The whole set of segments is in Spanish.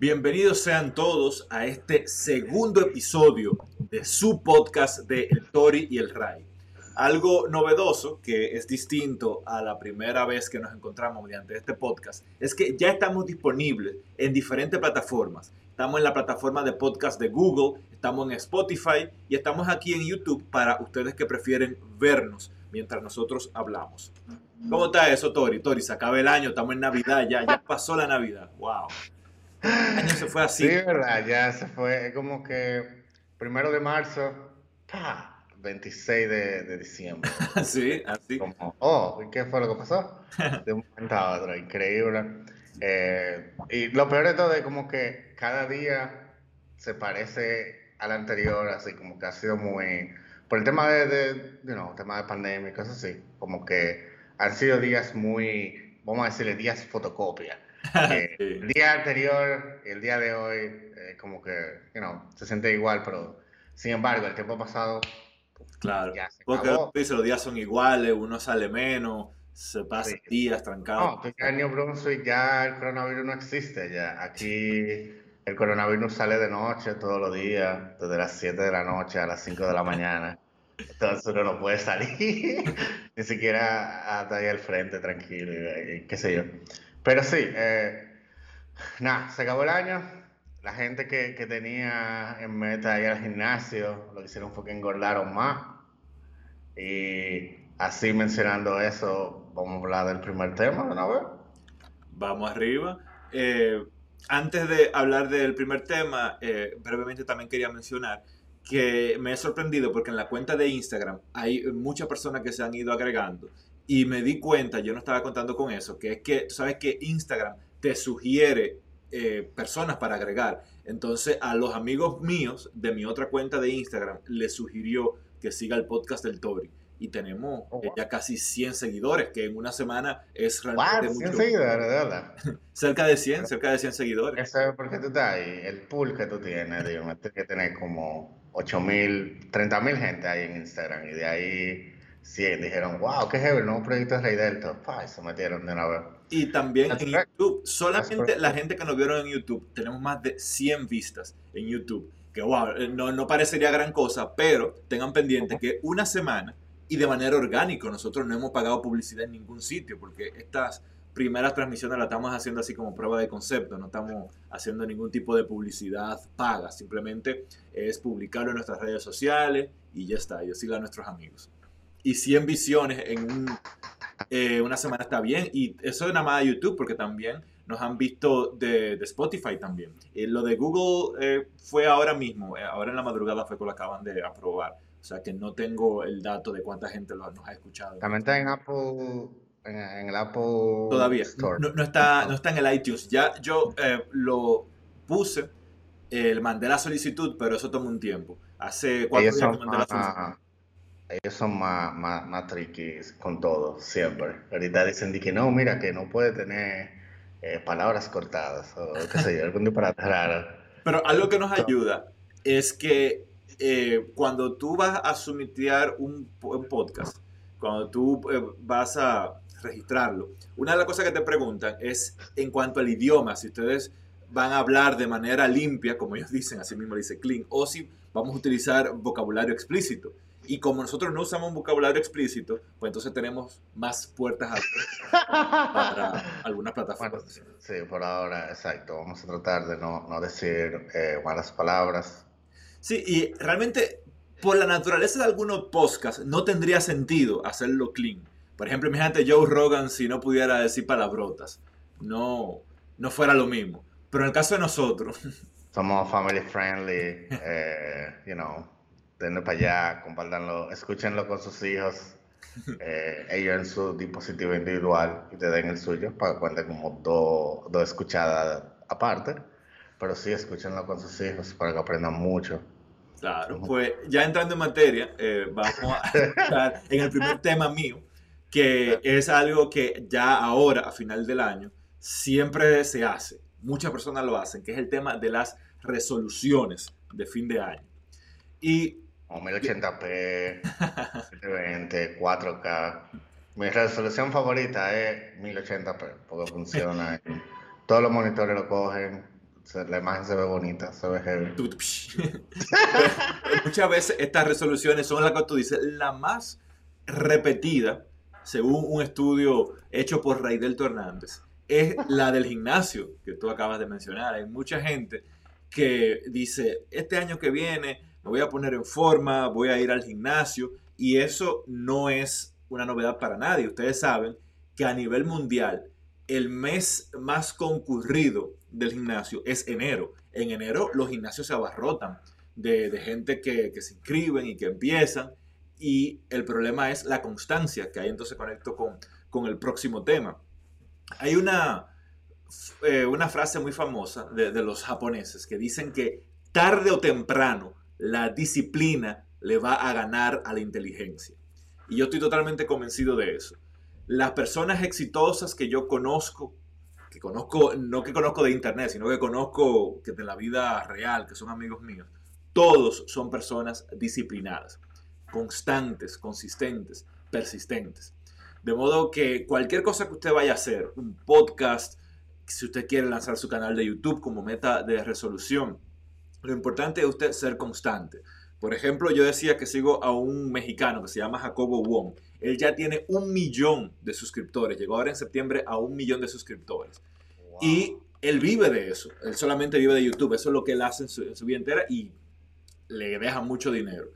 Bienvenidos sean todos a este segundo episodio de su podcast de Tori y el Ray. Algo novedoso que es distinto a la primera vez que nos encontramos mediante este podcast es que ya estamos disponibles en diferentes plataformas. Estamos en la plataforma de podcast de Google, estamos en Spotify y estamos aquí en YouTube para ustedes que prefieren vernos mientras nosotros hablamos. ¿Cómo está eso, Tori? Tori, se acaba el año, estamos en Navidad ya pasó la Navidad. ¡Wow! El año se fue así. Sí, verdad, ya se fue. Es como que primero de marzo, ¡pah! 26 de, de diciembre. sí, así. Como, oh, ¿y qué fue lo que pasó? De un momento a otro, increíble. Eh, y lo peor de todo es como que cada día se parece al anterior, así como que ha sido muy... Por el tema de, de you know, tema de pandemia y cosas así, como que han sido días muy, vamos a decirle, días fotocopia. Eh, Sí. El día anterior el día de hoy, eh, como que, you know, se siente igual, pero sin embargo, el tiempo pasado Claro. ya se Porque dice, los días son iguales, uno sale menos, se pasa Sí. días trancado. No, tú ya en New Brunswick ya el coronavirus no existe ya. Aquí el coronavirus sale de noche todos los días, desde las 7 de la noche a las 5 de la mañana. Entonces uno no puede salir, ni siquiera hasta ahí al frente tranquilo, y, y qué sé yo. Pero sí, eh, nada, se acabó el año. La gente que, que tenía en meta ir al gimnasio, lo que hicieron fue que engordaron más. Y así mencionando eso, vamos a hablar del primer tema de una vez. Vamos arriba. Eh, antes de hablar del primer tema, eh, brevemente también quería mencionar que me he sorprendido porque en la cuenta de Instagram hay muchas personas que se han ido agregando y me di cuenta, yo no estaba contando con eso, que es que tú sabes que Instagram te sugiere eh, personas para agregar. Entonces a los amigos míos de mi otra cuenta de Instagram les sugirió que siga el podcast del Tori. Y tenemos Oh, eh, wow. ya casi 100 seguidores, que en una semana es Wow, realmente 100 mucho. seguidores, de verdad. Cerca de 100, cerca de 100 seguidores. Eso es porque tú estás ahí, el pool que tú tienes, digo, tienes que tener como 8.000, 30.000 gente ahí en Instagram. Y de ahí 100 dijeron, wow, qué heavy, el nuevo proyecto de Rey Delta. Pa, y se metieron de una vez. Y también That's en correct. YouTube, solamente la gente que nos vieron en YouTube, tenemos más de 100 vistas en YouTube. Que wow, eh, no, no parecería gran cosa, pero tengan pendiente que una semana y de manera orgánica, nosotros no hemos pagado publicidad en ningún sitio, porque estas primeras transmisiones las estamos haciendo así como prueba de concepto, no estamos haciendo ningún tipo de publicidad paga, simplemente es publicarlo en nuestras redes sociales y ya está, y decirle a nuestros amigos. Y 100 visiones en un eh, una semana está bien. Y eso es nada más de YouTube, porque también nos han visto de, de Spotify también. Eh, lo de Google eh, fue ahora mismo, eh, ahora en la madrugada fue que lo acaban de aprobar. O sea que no tengo el dato de cuánta gente lo, nos ha escuchado. También está en Apple, en, en el Apple Todavía. Store. No, no está, no está en el iTunes. Ya yo eh, lo puse, eh, le mandé la solicitud, pero eso tomó un tiempo. Hace cuatro días que mandé la solicitud. Ellos son más, más, más tricky con todo, siempre. Ahorita dicen que no, mira, que no puede tener eh, palabras cortadas o qué sé yo, algún disparate raro. Pero algo que nos ayuda es que eh, cuando tú vas a sumitear un, un podcast, cuando tú eh, vas a registrarlo, una de las cosas que te preguntan es en cuanto al idioma, si ustedes van a hablar de manera limpia, como ellos dicen, así mismo dice clean, o si vamos a utilizar vocabulario explícito. Y como nosotros no usamos un vocabulario explícito, pues entonces tenemos más puertas abiertas para algunas Bueno, plataformas. sí, por ahora, exacto. Vamos a tratar de no, no decir eh, malas palabras. Sí, y realmente por la naturaleza de algunos podcasts no tendría sentido hacerlo clean. Por ejemplo, imagínate Joe Rogan si no pudiera decir palabrotas. No, no fuera lo mismo. Pero en el caso de nosotros, Somos family friendly, eh, you know, denle para allá, compártanlo, escúchenlo con sus hijos, eh, ellos en su dispositivo individual y te den el suyo para que cuenten como dos dos escuchadas aparte. Pero sí, escúchenlo con sus hijos para que aprendan mucho. claro, pues ya entrando en materia, eh, vamos a entrar en el primer tema mío, que es algo que ya ahora, a final del año, siempre se hace. Muchas personas lo hacen, que es el tema de las resoluciones de fin de año. Y Como 1080p, 720, 4K. Mi resolución favorita es 1080p, porque funciona. Todos los monitores lo cogen, la imagen se ve bonita, se ve heavy. Muchas veces estas resoluciones son las que tú dices, la más repetida, según un estudio hecho por Raidelto Hernández, es la del gimnasio que tú acabas de mencionar. Hay mucha gente que dice, este año que viene me voy a poner en forma, voy a ir al gimnasio, y eso no es una novedad para nadie. Ustedes saben que a nivel mundial el mes más concurrido del gimnasio es enero. En enero los gimnasios se abarrotan de, gente que, se inscriben y que empiezan. Y el problema es la constancia, que ahí entonces conecto con, con el próximo tema. Hay una, eh, una frase muy famosa de, de los japoneses que dicen que tarde o temprano la disciplina le va a ganar a la inteligencia. Y yo estoy totalmente convencido de eso. Las personas exitosas que yo conozco, que conozco, no que conozco de internet, sino que conozco que de la vida real, que son amigos míos, todos son personas disciplinadas, constantes, consistentes, persistentes. De modo que cualquier cosa que usted vaya a hacer, un podcast, si usted quiere lanzar su canal de YouTube como meta de resolución, lo importante es usted ser constante. Por ejemplo, yo decía que sigo a un mexicano que se llama Jacobo Wong. Él ya tiene un millón de suscriptores. Llegó ahora en septiembre a un millón de suscriptores. Y él vive de eso. Él solamente vive de YouTube. Eso es lo que él hace en su, vida entera y le deja mucho dinero.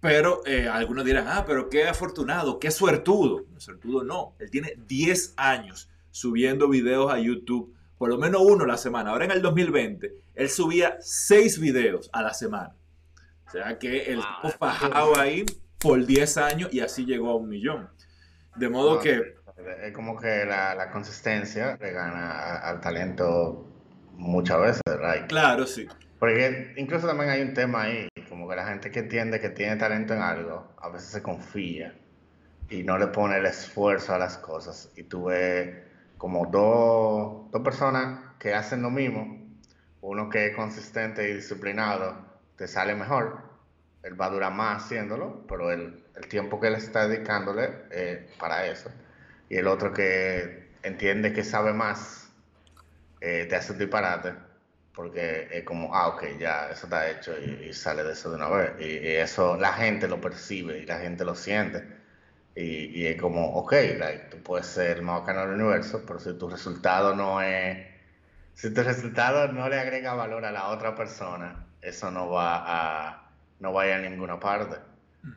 Pero eh, algunos dirán, ah, pero qué afortunado, qué suertudo. suertudo no. Él tiene 10 años subiendo videos a YouTube, por lo menos uno a la semana. Ahora en el 2020, él subía 6 videos a la semana. O sea que el tipo bajado ahí por 10 años y así llegó a un millón. De modo que... Es como que la, consistencia le gana al talento muchas veces, ¿verdad? Claro, sí. Porque incluso también hay un tema ahí, como que la gente que entiende que tiene talento en algo, a veces se confía y no le pone el esfuerzo a las cosas. Y tú ves como dos, dos personas que hacen lo mismo, uno que es consistente y disciplinado, te sale mejor, él va a durar más haciéndolo, pero el, tiempo que él está dedicándole eh, para eso. Y el otro que entiende que sabe más, eh, te hace un disparate, porque es como, ah, ok, ya, eso está hecho y, sale de eso de una vez. Y, eso la gente lo percibe y la gente lo siente. Y, y es como, ok, tú puedes ser el más bacano del universo, pero si tu resultado no es, si tu resultado no le agrega valor a la otra persona, eso no va a, no vaya a ninguna parte.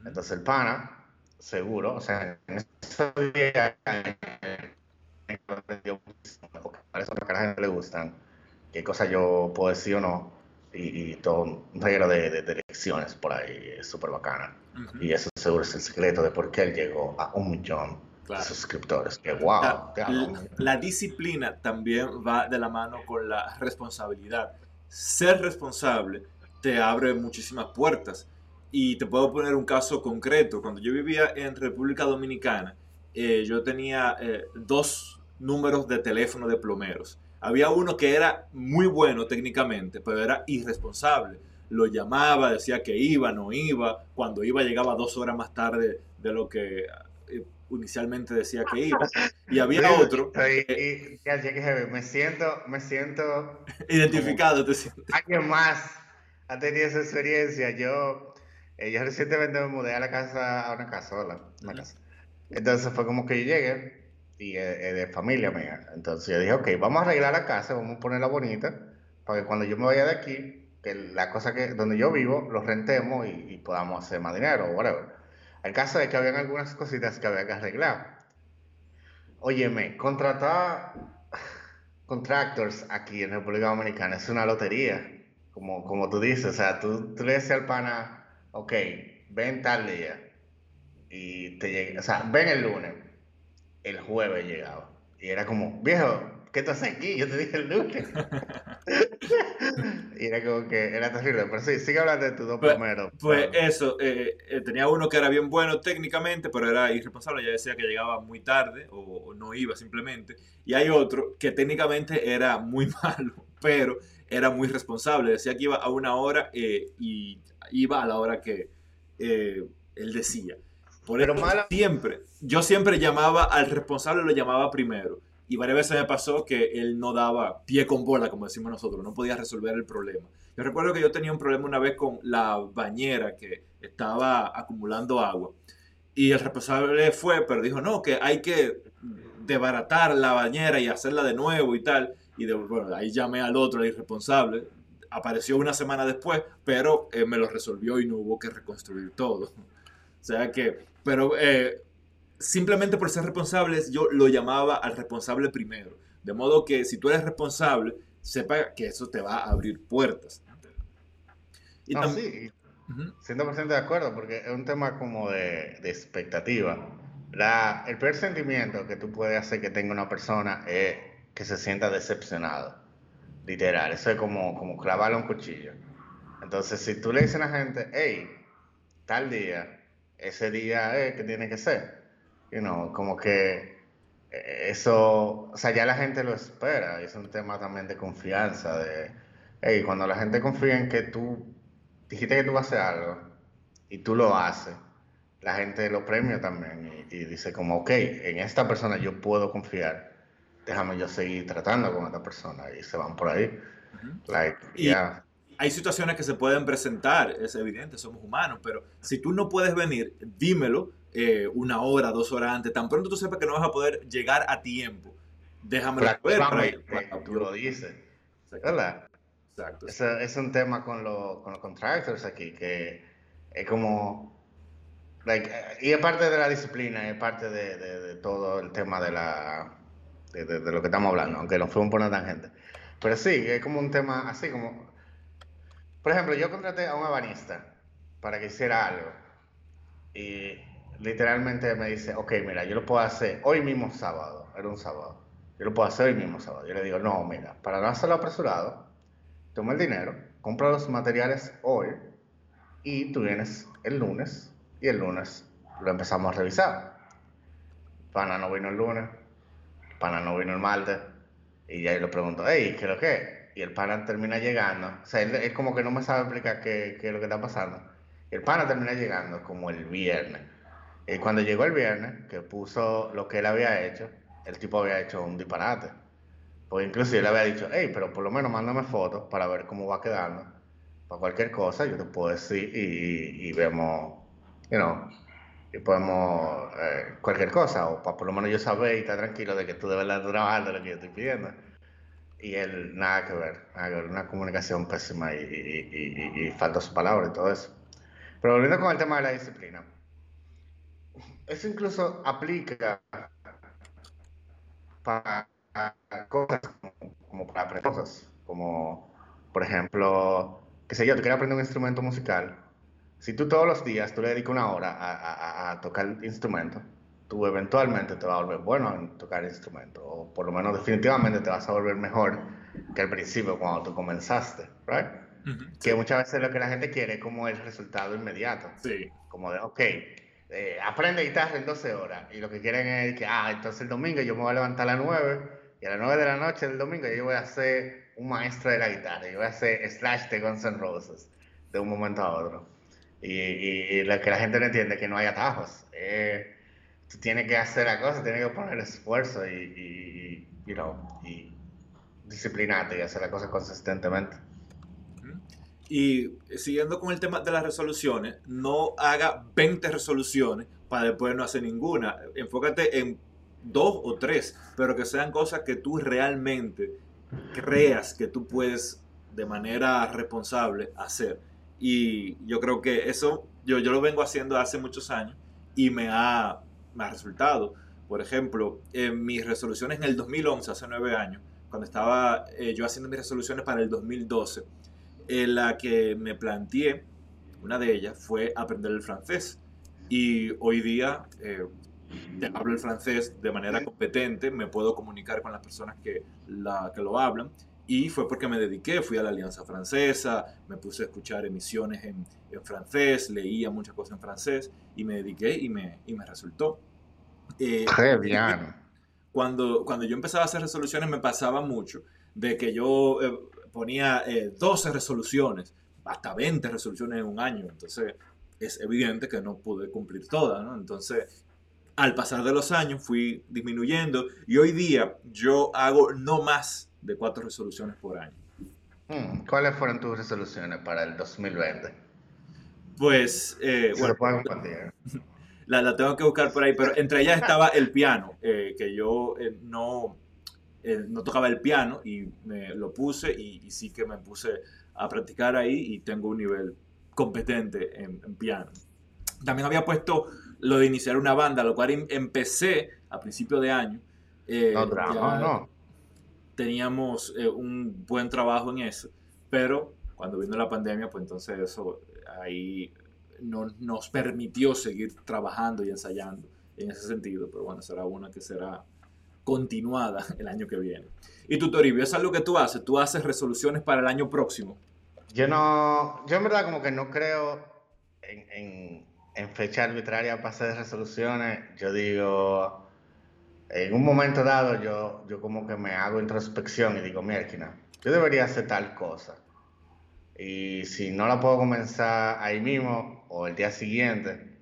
Entonces el pana, seguro, o sea, en esos días, parece que a la gente le gustan, qué cosas yo puedo decir o no, y, todo un regalo de, de, lecciones por ahí, súper bacana. Y eso seguro es el secreto de por qué él llegó a un millón de suscriptores. Que wow. La, la, disciplina también va de la mano con la responsabilidad. Ser responsable te abre muchísimas puertas. Y te puedo poner un caso concreto. Cuando yo vivía en República Dominicana, eh, yo tenía eh, dos números de teléfono de plomeros. Había uno que era muy bueno técnicamente, pero era irresponsable. Lo llamaba, decía que iba, no iba. Cuando iba llegaba dos horas más tarde de lo que inicialmente decía que iba. Y había otro. me siento, me siento identificado, te siento. Alguien más ha tenido esa experiencia. Yo, eh, yo recientemente me mudé a la casa, a una casa, Una casa. Entonces fue como que yo llegué y eh, de familia mía. Entonces yo dije, ok, vamos a arreglar la casa, vamos a ponerla bonita, para que cuando yo me vaya de aquí, que la cosa que donde yo vivo, lo rentemos y, podamos hacer más dinero o whatever. El caso es que habían algunas cositas que había que arreglar. Óyeme, contratar contractors aquí en República Dominicana es una lotería. Como, como tú dices, o sea, tú, le decías al pana, ok, ven tal día, y te llega, o sea, ven el lunes, el jueves llegaba, y era como, viejo, ¿qué tú haces aquí? Yo te dije el lunes. y era como que era terrible, pero sí, sigue hablando de tus dos pues, primeros. Pues eso, eh, eh, tenía uno que era bien bueno técnicamente, pero era irresponsable, ya decía que llegaba muy tarde o no iba simplemente, y hay otro que técnicamente era muy malo, pero era muy responsable. Decía que iba a una hora eh, y iba a la hora que eh, él decía. Por eso siempre, yo siempre llamaba al responsable, lo llamaba primero. Y varias veces me pasó que él no daba pie con bola, como decimos nosotros, no podía resolver el problema. Yo recuerdo que yo tenía un problema una vez con la bañera que estaba acumulando agua y el responsable fue, pero dijo, no, que hay que desbaratar la bañera y hacerla de nuevo y tal. Y de, bueno, ahí llamé al otro, el irresponsable. Apareció una semana después, pero eh, me lo resolvió y no hubo que reconstruir todo. O sea que, pero eh, simplemente por ser responsables, yo lo llamaba al responsable primero. De modo que si tú eres responsable, sepa que eso te va a abrir puertas. Y no, sí, 100% de acuerdo, porque es un tema como de, de expectativa. La, el peor sentimiento que tú puedes hacer que tenga una persona es que se sienta decepcionado. Literal, eso es como, como clavarle un cuchillo. Entonces, si tú le dices a la gente, hey, tal día, ese día es que tiene que ser, you know, como que eso, o sea, ya la gente lo espera, y es un tema también de confianza, de, hey, cuando la gente confía en que tú dijiste que tú vas a hacer algo y tú lo haces, la gente lo premia también y, dice como, ok, en esta persona yo puedo confiar, déjame yo seguir tratando con esta persona y se van por ahí. y Hay situaciones que se pueden presentar, es evidente, somos humanos, pero si tú no puedes venir, dímelo eh, una hora, dos horas antes, tan pronto tú sepas que no vas a poder llegar a tiempo, déjame ver. Para, tú lo dices, ¿verdad? Exacto. Es, un tema con, con los contractors aquí, que es como... Like, y es parte de la disciplina, es parte de, de, todo el tema de la de, de, lo que estamos hablando, aunque nos fuimos por una tangente. Pero sí, es como un tema así como... Por ejemplo, yo contraté a un ebanista para que hiciera algo. Y literalmente me dice, ok, mira, yo lo puedo hacer hoy mismo sábado, era un sábado, yo lo puedo hacer hoy mismo sábado. Yo le digo, no, mira, para no hacerlo apresurado, toma el dinero, compra los materiales hoy y tú vienes el lunes y el lunes lo empezamos a revisar. Pana no vino el lunes, pana no vino el martes y ya yo le pregunto, hey, ¿qué es lo que? Y el pana termina llegando, o sea, él, como que no me sabe explicar qué, qué es lo que está pasando. El pana termina llegando como el viernes y cuando llegó el viernes, que puso lo que él había hecho, el tipo había hecho un disparate. Pues inclusive le había dicho, hey, pero por lo menos mándame fotos para ver cómo va quedando. Para cualquier cosa, yo te puedo decir y, vemos, you know, y podemos, eh, cualquier cosa, o para por lo menos yo saber y estar tranquilo de que tú de verdad estás trabajando lo que yo estoy pidiendo. Y él, nada que ver, nada que ver, una comunicación pésima y, y, y falta su palabra y todo eso. Pero volviendo con el tema de la disciplina eso incluso aplica para cosas como, para aprender cosas, como por ejemplo, qué sé yo, tú quieres aprender un instrumento musical, si tú todos los días tú le dedicas una hora a, a, tocar el instrumento, tú eventualmente te vas a volver bueno en tocar el instrumento, o por lo menos definitivamente te vas a volver mejor que al principio cuando tú comenzaste, ¿right? Que muchas veces lo que la gente quiere es como el resultado inmediato. Sí. Como de, ok, eh, aprende guitarra en 12 horas y lo que quieren es que, ah, entonces el domingo yo me voy a levantar a las 9 y a las 9 de la noche del domingo yo voy a ser un maestro de la guitarra, yo voy a hacer Slash de Guns N' Roses de un momento a otro. Y, lo que la gente no entiende es que no hay atajos. Eh, tú tienes que hacer la cosa, tienes que poner esfuerzo y, y, you know, y disciplinarte y hacer la cosa consistentemente. Y siguiendo con el tema de las resoluciones, no haga 20 resoluciones para después no hacer ninguna. Enfócate en dos o tres, pero que sean cosas que tú realmente creas que tú puedes de manera responsable hacer. Y yo creo que eso yo, yo lo vengo haciendo hace muchos años y me ha, me ha resultado. Por ejemplo, en mis resoluciones en el 2011, hace nueve años, cuando estaba eh, yo haciendo mis resoluciones para el 2012, en la que me planteé, una de ellas fue aprender el francés. Y hoy día eh, hablo el francés de manera competente, me puedo comunicar con las personas que, la, que lo hablan. Y fue porque me dediqué, fui a la Alianza Francesa, me puse a escuchar emisiones en, en francés, leía muchas cosas en francés y me dediqué y me, y me resultó. Eh, bien. Cuando, cuando yo empezaba a hacer resoluciones me pasaba mucho de que yo eh, ponía 12 eh, resoluciones, hasta 20 resoluciones en un año. Entonces, es evidente que no pude cumplir todas, ¿no? Entonces, al pasar de los años fui disminuyendo y hoy día yo hago no más de cuatro resoluciones por año. Hmm, ¿Cuáles fueron tus resoluciones para el 2020? Pues, eh, bueno, la, la, tengo que buscar por ahí, pero entre ellas estaba el piano, eh, que yo eh, no, no tocaba el piano y me lo puse y, sí que me puse a practicar ahí y tengo un nivel competente en, piano. También había puesto lo de iniciar una banda, lo cual em, empecé a principio de año. no, no teníamos eh, un buen trabajo en eso, pero cuando vino la pandemia, pues entonces eso ahí no nos permitió seguir trabajando y ensayando en ese sentido, pero bueno, será una que será continuada el año que viene. Y tú, Toribio, ¿es algo que tú haces? ¿Tú haces resoluciones para el año próximo? Yo no, yo en verdad como que no creo en, en, en fecha arbitraria para hacer resoluciones. Yo digo, en un momento dado yo, yo como que me hago introspección y digo, mierda, yo debería hacer tal cosa. Y si no la puedo comenzar ahí mismo o el día siguiente,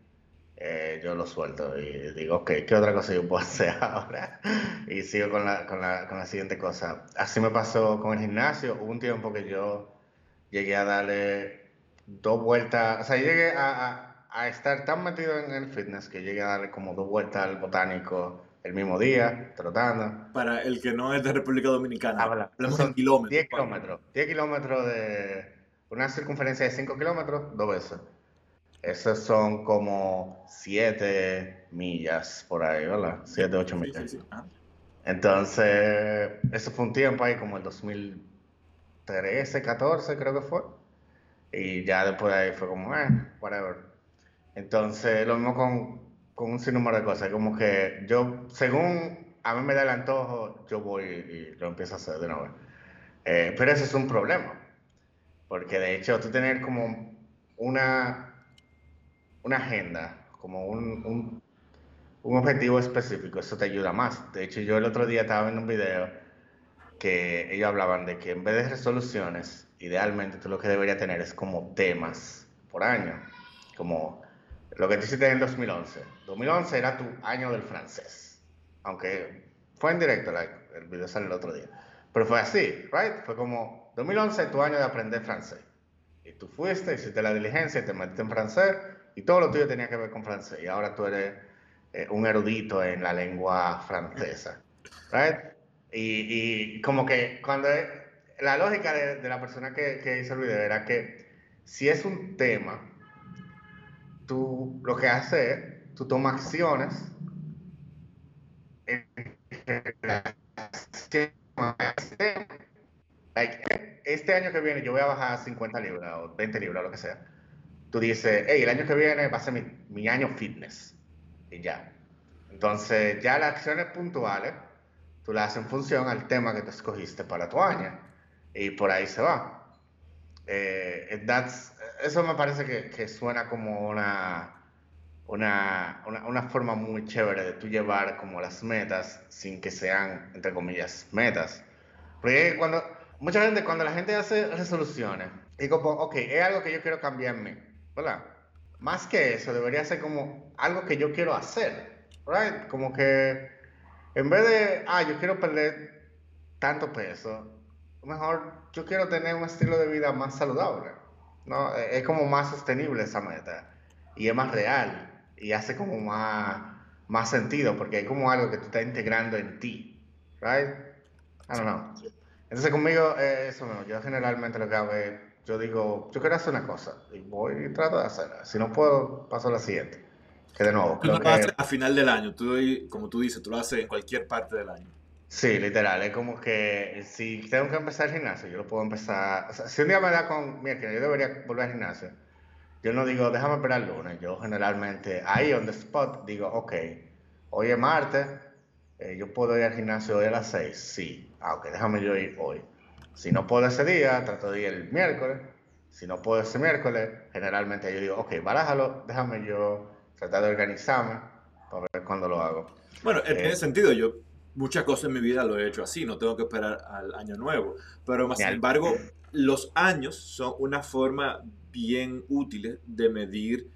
eh, yo lo suelto y digo, ok, ¿qué otra cosa yo puedo hacer ahora? y sigo con la, con, la, con la siguiente cosa. Así me pasó con el gimnasio. Hubo un tiempo que yo llegué a darle dos vueltas, o sea, llegué a, a, a estar tan metido en el fitness que llegué a darle como dos vueltas al botánico el mismo día, trotando. Para el que no es de República Dominicana, hablamos en kilómetros. 10 kilómetros. 10 kilómetros de una circunferencia de 5 kilómetros, dos veces. Esos son como 7 millas por ahí, ¿verdad? 7, 8 millas. Entonces, eso fue un tiempo ahí como el 2013, 14 creo que fue. Y ya después de ahí fue como, eh, whatever. Entonces, lo mismo con con un sinnúmero de cosas. Como que yo, según a mí me da el antojo, yo voy y lo empiezo a hacer de nuevo. Eh, pero ese es un problema. Porque de hecho, tú tener como una, una agenda, como un, un, objetivo específico, eso te ayuda más. De hecho, yo el otro día estaba viendo un video que ellos hablaban de que en vez de resoluciones, idealmente tú lo que deberías tener es como temas por año. Como lo que tú hiciste en 2011. 2011 era tu año del francés. Aunque fue en directo, el video sale el otro día. Pero fue así, ¿right? Fue como 2011 tu año de aprender francés. Y tú fuiste, hiciste la diligencia, te metiste en francés y todo lo tuyo tenía que ver con francés. Y ahora tú eres eh, un erudito en la lengua francesa, ¿right? Y, y como que cuando la lógica de, de la persona que, que hizo el video era que si es un tema tú lo que haces es, tú tomas acciones este año que viene yo voy a bajar 50 libras o 20 libras lo que sea. Tú dices, hey, el año que viene va a ser mi, mi año fitness. Y ya. Entonces, ya las acciones puntuales, tú las haces en función al tema que te escogiste para tu año. Y por ahí se va. Eh, that's, eso me parece que, que suena como una, una, una, una, forma muy chévere de tú llevar como las metas sin que sean, entre comillas, metas. Porque cuando, mucha gente, cuando la gente hace resoluciones, digo, ok, es algo que yo quiero cambiar en mí, ¿verdad? Más que eso, debería ser como algo que yo quiero hacer, ¿right? Como que en vez de, ah, yo quiero perder tanto peso, mejor yo quiero tener un estilo de vida más saludable. ¿no? E-, es como más sostenible esa meta y es más real y hace como más, más sentido porque hay como algo que tú estás integrando en ti, right? I don't know. Entonces conmigo, eh, eso no, yo generalmente lo que hago es, yo digo, yo quiero hacer una cosa y voy y trato de hacerla. Si no puedo, paso a la siguiente. Que de nuevo. Tú lo haces a final del año, tú, como tú dices, tú lo haces en cualquier parte del año. Sí, literal, es como que si tengo que empezar el gimnasio, yo lo puedo empezar, o sea, si un día me da con, mira, que yo debería volver al gimnasio, yo no digo, déjame esperar el lunes, yo generalmente ahí on the spot digo, ok, hoy es martes, eh, yo puedo ir al gimnasio hoy a las 6, sí, ah, ok, déjame yo ir hoy. Si no puedo ese día, trato de ir el miércoles, si no puedo ese miércoles, generalmente yo digo, ok, barájalo, déjame yo tratar de organizarme para ver cuándo lo hago. Bueno, en ese sentido, yo muchas cosas en mi vida lo he hecho así, no tengo que esperar al año nuevo. Pero más sin embargo, los años son una forma bien útil de medir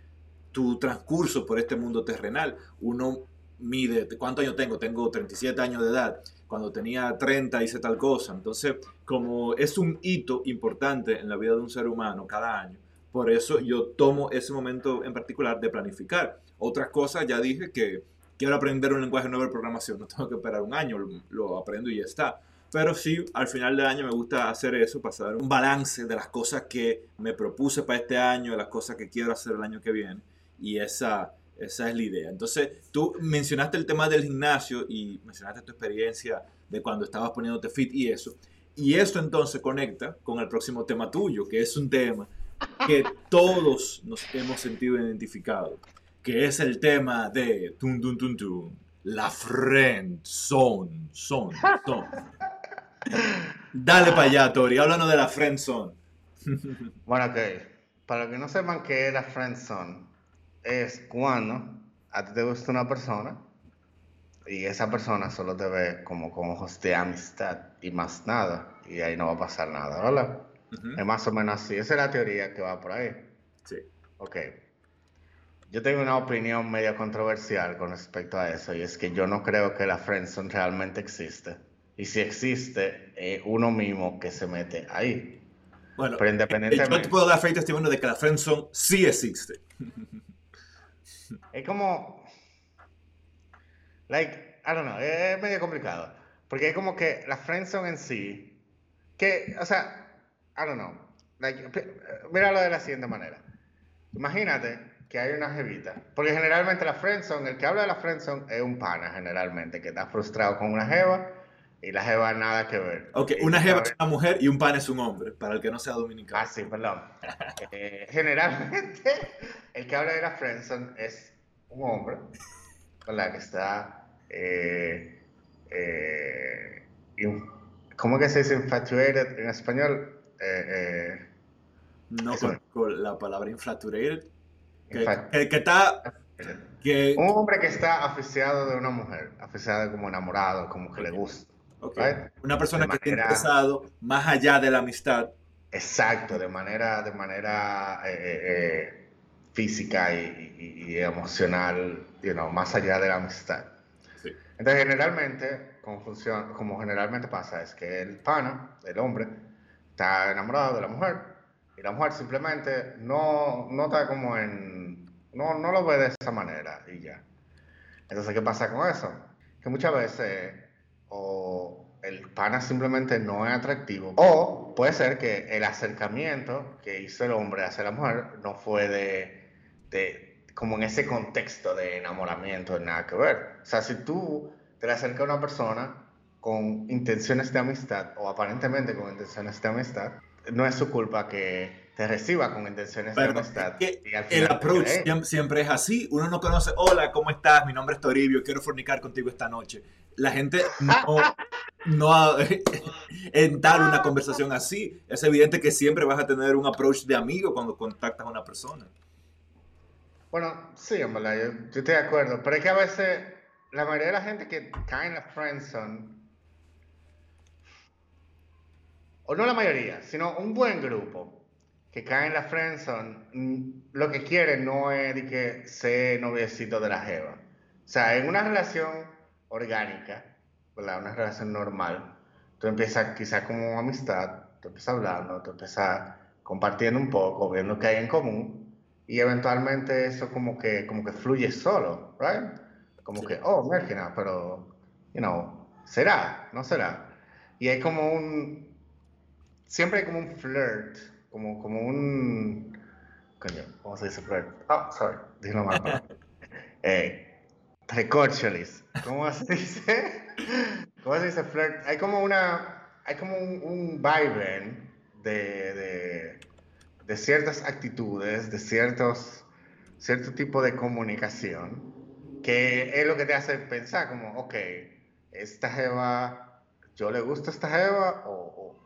tu transcurso por este mundo terrenal. Uno mide cuántos años tengo, tengo 37 años de edad, cuando tenía 30 hice tal cosa. Entonces, como es un hito importante en la vida de un ser humano cada año, por eso yo tomo ese momento en particular de planificar. Otras cosas, ya dije que quiero aprender un lenguaje nuevo de programación, no tengo que esperar un año, lo, aprendo y ya está. Pero sí, al final del año me gusta hacer eso, pasar un balance de las cosas que me propuse para este año, de las cosas que quiero hacer el año que viene. Y esa, esa es la idea. Entonces, tú mencionaste el tema del gimnasio y mencionaste tu experiencia de cuando estabas poniéndote fit y eso. Y eso entonces conecta con el próximo tema tuyo, que es un tema que todos nos hemos sentido identificados que es el tema de tun, tun, tun, tun, la friend zone, son, son. Dale para allá, Tori, háblanos de la friend zone. bueno, ok. Para los que no sepan qué es la friend zone, es cuando a ti te gusta una persona y esa persona solo te ve como con ojos de amistad y más nada, y ahí no va a pasar nada, ¿verdad? Es más o menos así. Esa es la teoría que va por ahí. Sí. Ok. Yo tengo una opinión medio controversial con respecto a eso, y es que yo no creo que la friendzone realmente existe. Y si existe, es uno mismo que se mete ahí. Bueno, pero independientemente... yo te puedo dar fe y testimonio de que la friendzone sí existe. Es como... Like, I don't know, es medio complicado. Porque es como que la friendzone en sí, que, o sea, I don't know. Like, míralo de la siguiente manera. Imagínate que hay una jevita. Porque generalmente la friendzone, el que habla de la friendzone es un pana generalmente, que está frustrado con una jeva y la jeva nada que ver. Ok, una jeva es una mujer y un pana es un hombre, para el que no sea dominicano. Ah, sí, perdón. Eh, generalmente el que habla de la friendzone es un hombre, ¿verdad? Que está... Eh, eh, ¿Cómo que se dice infatuated en español? no con, la palabra infatuated. Que, está... Que... Un hombre que está aficiado de una mujer, aficiado como enamorado, como que le gusta. Una persona que está interesado más allá de la amistad. Exacto, de manera, de manera eh, eh, eh, física y, emocional, you más allá de la amistad. Entonces, generalmente, como, funciona, como generalmente pasa, es que el pana, el hombre, está enamorado de la mujer y la mujer simplemente no, no está como en... No, no lo ve de esa manera y ya. Entonces, ¿qué pasa con eso? Que muchas veces o el pana simplemente no es atractivo o puede ser que el acercamiento que hizo el hombre hacia la mujer no fue de, de como en ese contexto de enamoramiento, nada que ver. O sea, si tú te le acercas a una persona con intenciones de amistad o aparentemente con intenciones de amistad, no es su culpa que te reciba con intenciones de amistad. el approach siempre es así. Uno no conoce, hola, ¿cómo estás? Mi nombre es Toribio, quiero fornicar contigo esta noche. La gente no, no entabla una conversación así. Es evidente que siempre vas a tener un approach de amigo cuando contactas a una persona. Bueno, sí, yo, yo, estoy de acuerdo. Pero es que a veces la mayoría de la gente que cae en la friendzone o no la mayoría, sino un buen grupo que cae en la friendzone, mm, lo que quiere no es de que sea noviecito de la jeva. O sea, en una relación orgánica, ¿verdad? Una relación normal, tú empiezas quizás como amistad, tú empiezas hablando, tú empiezas compartiendo un poco, viendo qué hay en común, y eventualmente eso como que, como que fluye solo, ¿right? Como que, oh, Merkina, pero, you know, será, no será. Y hay como un, siempre hay como un flirt, como, como un... Coño, ¿cómo se dice flirt? Oh, sorry, dije mal. eh, recorcholis. ¿Cómo se dice? ¿Cómo se dice flirt? Hay como una... Hay como un, un vibe de, de, de ciertas actitudes, de ciertos cierto tipo de comunicación que es lo que te hace pensar como, ok, esta jeva, yo le gusta a esta jeva o,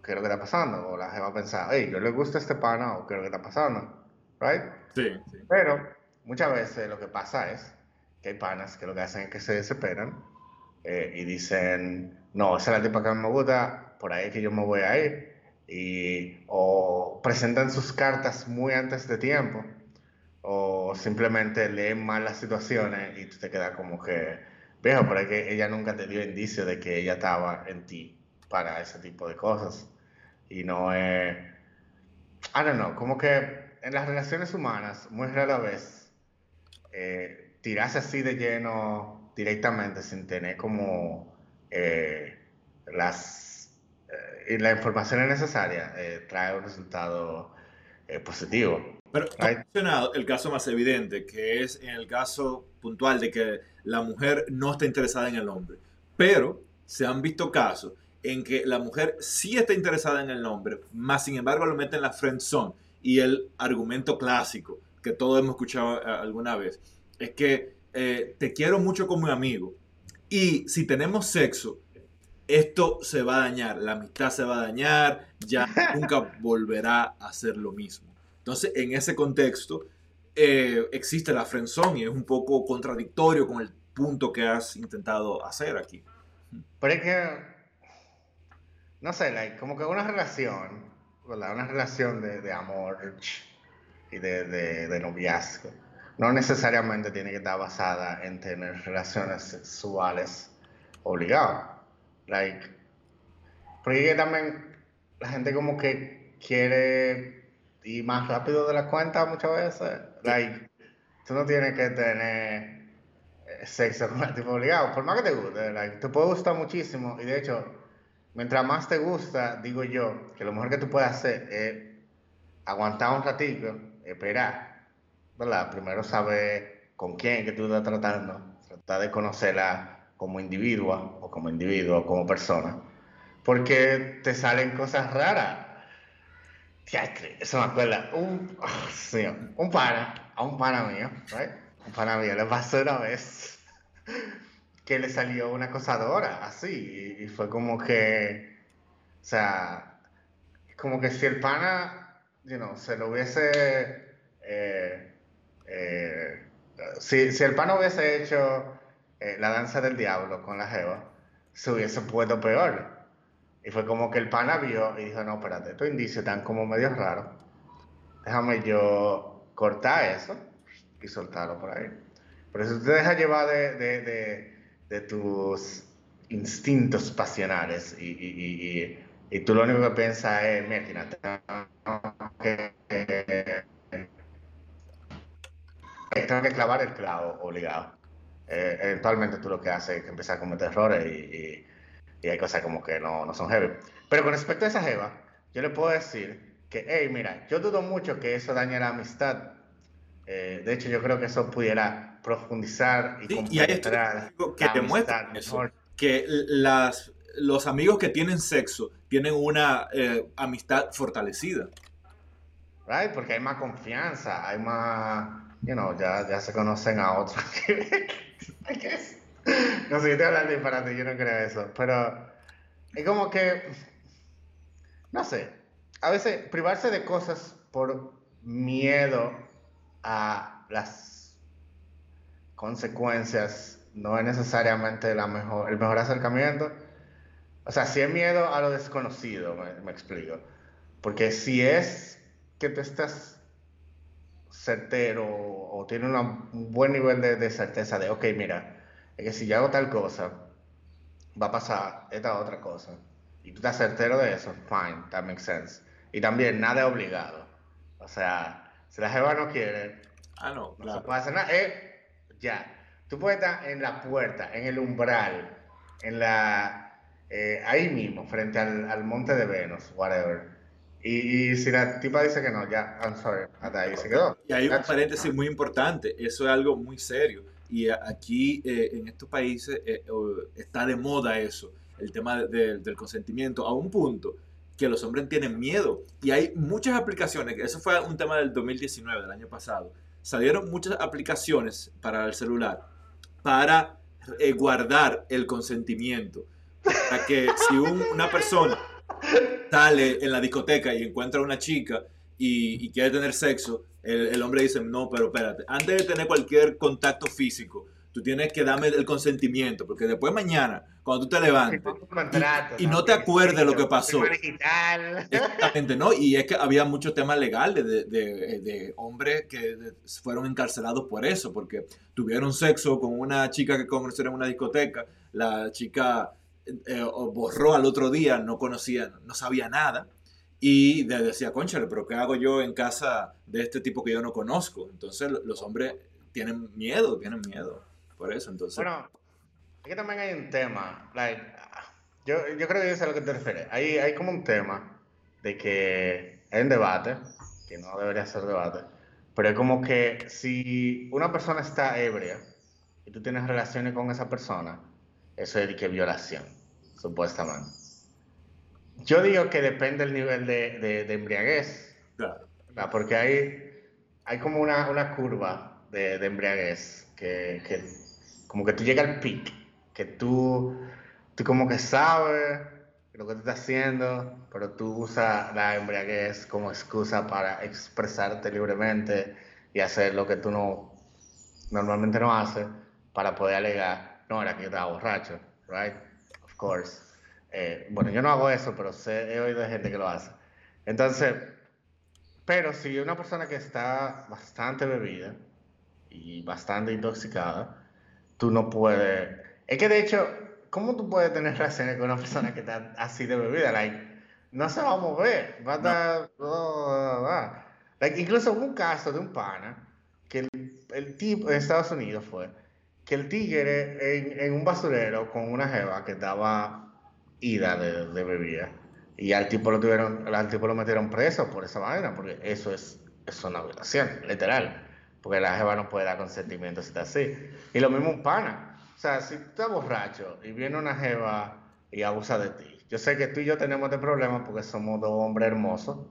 qué es lo que está pasando. O la gente va a pensar, hey, yo le gusta este pana o qué es lo que está pasando. ¿Right? Sí, sí. Pero muchas veces lo que pasa es que hay panas que lo que hacen es que se desesperan eh, y dicen, no, esa es la tipa que me gusta, por ahí es que yo me voy a ir. Y, o presentan sus cartas muy antes de tiempo o simplemente leen mal las situaciones y tú te quedas como que, viejo, pero es que ella nunca te dio indicio de que ella estaba en ti para ese tipo de cosas. Y no es, I don't know, como que en las relaciones humanas, muy rara vez, eh, tirarse así de lleno directamente sin tener como eh, las eh, y la información necesaria eh, trae un resultado eh, positivo. Pero has mencionado el caso más evidente, que es en el caso puntual de que la mujer no está interesada en el hombre. Pero se han visto casos en que la mujer sí está interesada en el hombre, más sin embargo lo mete en la friend zone. Y el argumento clásico que todos hemos escuchado eh, alguna vez es que eh, te quiero mucho como amigo. Y si tenemos sexo, esto se va a dañar, la amistad se va a dañar, ya nunca volverá a ser lo mismo. Entonces, en ese contexto, eh, existe la friendzone y es un poco contradictorio con el punto que has intentado hacer aquí. Pero es que, no sé, like, como que una relación, ¿verdad? Una relación de, de amor y de, de, de noviazgo, no necesariamente tiene que estar basada en tener relaciones sexuales obligadas. Like, porque que también la gente como que quiere ir más rápido de la cuenta muchas veces. Like, tú no tienes que tener eh, sexo con el tipo obligado, por más que te guste. Like, te puede gustar muchísimo y de hecho, mientras más te gusta, digo yo, que lo mejor que tú puedes hacer es aguantar un ratito, esperar, ¿verdad? Primero saber con quién que tú estás tratando, tratar de conocerla como individuo o como individuo, como persona, porque te salen cosas raras. Teatro, eso me acuerda, un, oh, sí, un pana, a un pana mío, right? un pana mío le pasó una vez que le salió una acosadora, así, y, fue como que, o sea, como que si el pana, you know, se lo hubiese, eh, eh, si, si el pana hubiese hecho eh, la danza del diablo con la jeva, se hubiese puesto peor. Y fue como que el pana vio y dijo, no, espérate, estos indicios están como medio raros. Déjame yo cortar eso y soltarlo por ahí. Pero si tú te dejas llevar de, de, de, de tus instintos pasionales y, y, y, tú lo único que piensas es, mira, tengo que, que clavar el clavo obligado eh, eventualmente tú lo que haces es empezar a cometer errores y, y, y, hay cosas como que no, no son heavy. Pero con respecto a esa jeva, yo le puedo decir que, hey, mira, yo dudo mucho que eso dañe la amistad. Eh, de hecho, yo creo que eso pudiera profundizar y sí, y hay que demuestran eso, que las, los amigos que tienen sexo tienen una eh, amistad fortalecida. Right, porque hay más confianza, hay más, you know, ya, ya se conocen a otros. no sé, estoy hablando disparate, yo no creo eso. Pero es como que, no sé, a veces privarse de cosas por miedo a las consecuencias no es necesariamente la mejor, el mejor acercamiento. O sea, si es miedo a lo desconocido, me, me explico. Porque si es que tú estás certero o tiene una, un buen nivel de, de, certeza de, ok, mira, es que si yo hago tal cosa, va a pasar esta otra cosa. Y tú estás certero de eso, fine, that makes sense. Y también nada es obligado. O sea, si la jeva no quiere, ah, no, no se puede hacer nada. Eh, ya, tú puedes estar en la puerta, en el umbral, en la, eh, ahí mismo, frente al, al monte de Venus, whatever y, y, si la tipa dice que no, ya, I'm sorry, hasta ahí se quedó. Y hay un paréntesis muy importante, eso es algo muy serio. Y aquí eh, en estos países eh, está de moda eso, el tema de, de, del consentimiento, a un punto que los hombres tienen miedo. Y hay muchas aplicaciones, eso fue un tema del 2019, del año pasado, salieron muchas aplicaciones para el celular para eh, guardar el consentimiento. Para que si un, una persona sale en la discoteca y encuentra a una chica y, y quiere tener sexo, el, el, hombre dice, no, pero espérate, antes de tener cualquier contacto físico, tú tienes que darme el consentimiento, porque después mañana, cuando tú te levantes y, no te acuerdes lo que pasó. Exactamente, ¿no? Y es que había muchos temas legales de, de, hombres que fueron encarcelados por eso, porque tuvieron sexo con una chica que conocieron en una discoteca, la chica eh, borró al otro día, no conocía, no sabía nada. Y decía, conchale, pero ¿qué hago yo en casa de este tipo que yo no conozco? Entonces los hombres tienen miedo, tienen miedo. Por eso, entonces. Bueno, aquí también hay un tema. yo, yo creo que eso es a lo que te refieres. Hay, hay como un tema de que hay un debate, que no debería ser debate, pero es como que si una persona está ebria y tú tienes relaciones con esa persona, eso es de que violación, supuestamente. Yo digo que depende del nivel de, de, embriaguez. Claro. Porque hay, hay como una, una curva de, de embriaguez que, que como que tú llegas al pic, que tú, tú como que sabes lo que tú estás haciendo, pero tú usas la embriaguez como excusa para expresarte libremente y hacer lo que tú no normalmente no haces para poder alegar, no, era que yo estaba borracho, right? Of course. Eh, bueno, yo no hago eso, pero sé, he oído gente que lo hace. Entonces, pero si una persona que está bastante bebida y bastante intoxicada, tú no puedes. Es que de hecho, ¿cómo tú puedes tener relaciones con una persona que está así de bebida? Like, no se va a mover, va a estar. Like, incluso hubo un caso de un pana que el, el, tipo en Estados Unidos fue que el tigre en, en un basurero con una jeva que estaba ida de, de, bebida y al tipo lo tuvieron, al tipo lo metieron preso por esa vaina, porque eso es, es una violación, literal porque la jeva no puede dar consentimiento si está así. Y lo mismo un pana. O sea, si tú estás borracho y viene una jeva y abusa de ti, yo sé que tú y yo tenemos este problema porque somos dos hombres hermosos,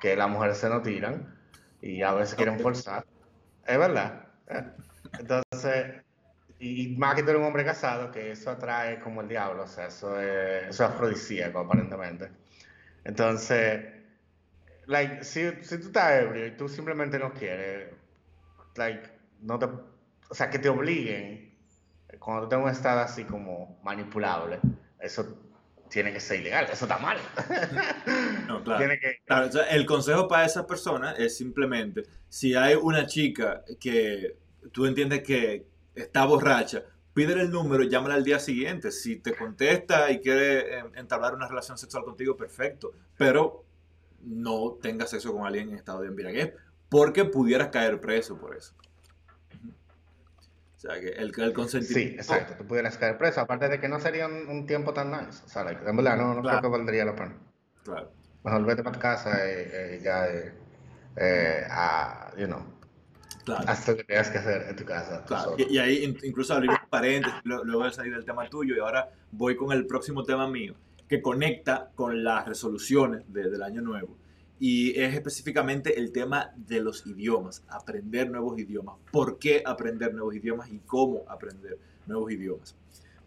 que las mujeres se nos tiran y a veces quieren forzar. Es verdad. ¿eh? Entonces, y más que tú eres un hombre casado, que eso atrae como el diablo, o sea, eso es, eso es afrodisíaco aparentemente. Entonces, like, si, si tú estás ebrio y tú simplemente no quieres, like, no te, o sea, que te obliguen cuando tú tengas un estado así como manipulable, eso tiene que ser ilegal, eso está mal. No, claro. el consejo para esas personas es simplemente, si hay una chica que tú entiendes que está borracha, pídele el número y llámala al día siguiente. Si te contesta y quiere eh, entablar una relación sexual contigo, perfecto. Pero no tengas sexo con alguien en estado de embriaguez porque pudieras caer preso por eso. O sea, que el, el consentimiento... Sí, exacto, tú pudieras caer preso, aparte de que no sería un, tiempo tan nice. O sea, en verdad no, no creo que valdría la pena. Claro. Mejor vete para tu casa y eh, ya, eh, eh, a, you know, Claro. Haz lo que tengas que hacer en tu casa. Claro. Y, ahí incluso abrir un paréntesis, luego de salir del tema tuyo, y ahora voy con el próximo tema mío, que conecta con las resoluciones del año nuevo y es específicamente el tema de los idiomas, aprender nuevos idiomas. ¿Por qué aprender nuevos idiomas y cómo aprender nuevos idiomas?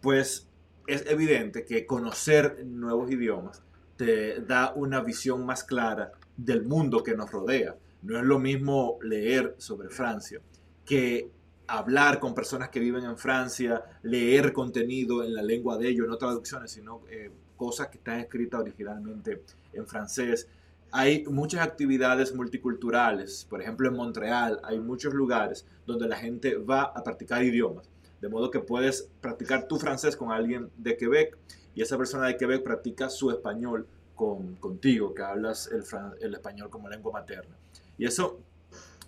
Pues es evidente que conocer nuevos idiomas te da una visión más clara del mundo que nos rodea. No es lo mismo leer sobre Francia que hablar con personas que viven en Francia, leer contenido en la lengua de ellos, no traducciones, sino eh, cosas que están escritas originalmente en francés hay muchas actividades multiculturales. Por ejemplo, en Montreal hay muchos lugares donde la gente va a practicar idiomas. De modo que puedes practicar tu francés con alguien de Quebec y esa persona de Quebec practica su español con, contigo, que hablas el, el español como lengua materna. Y eso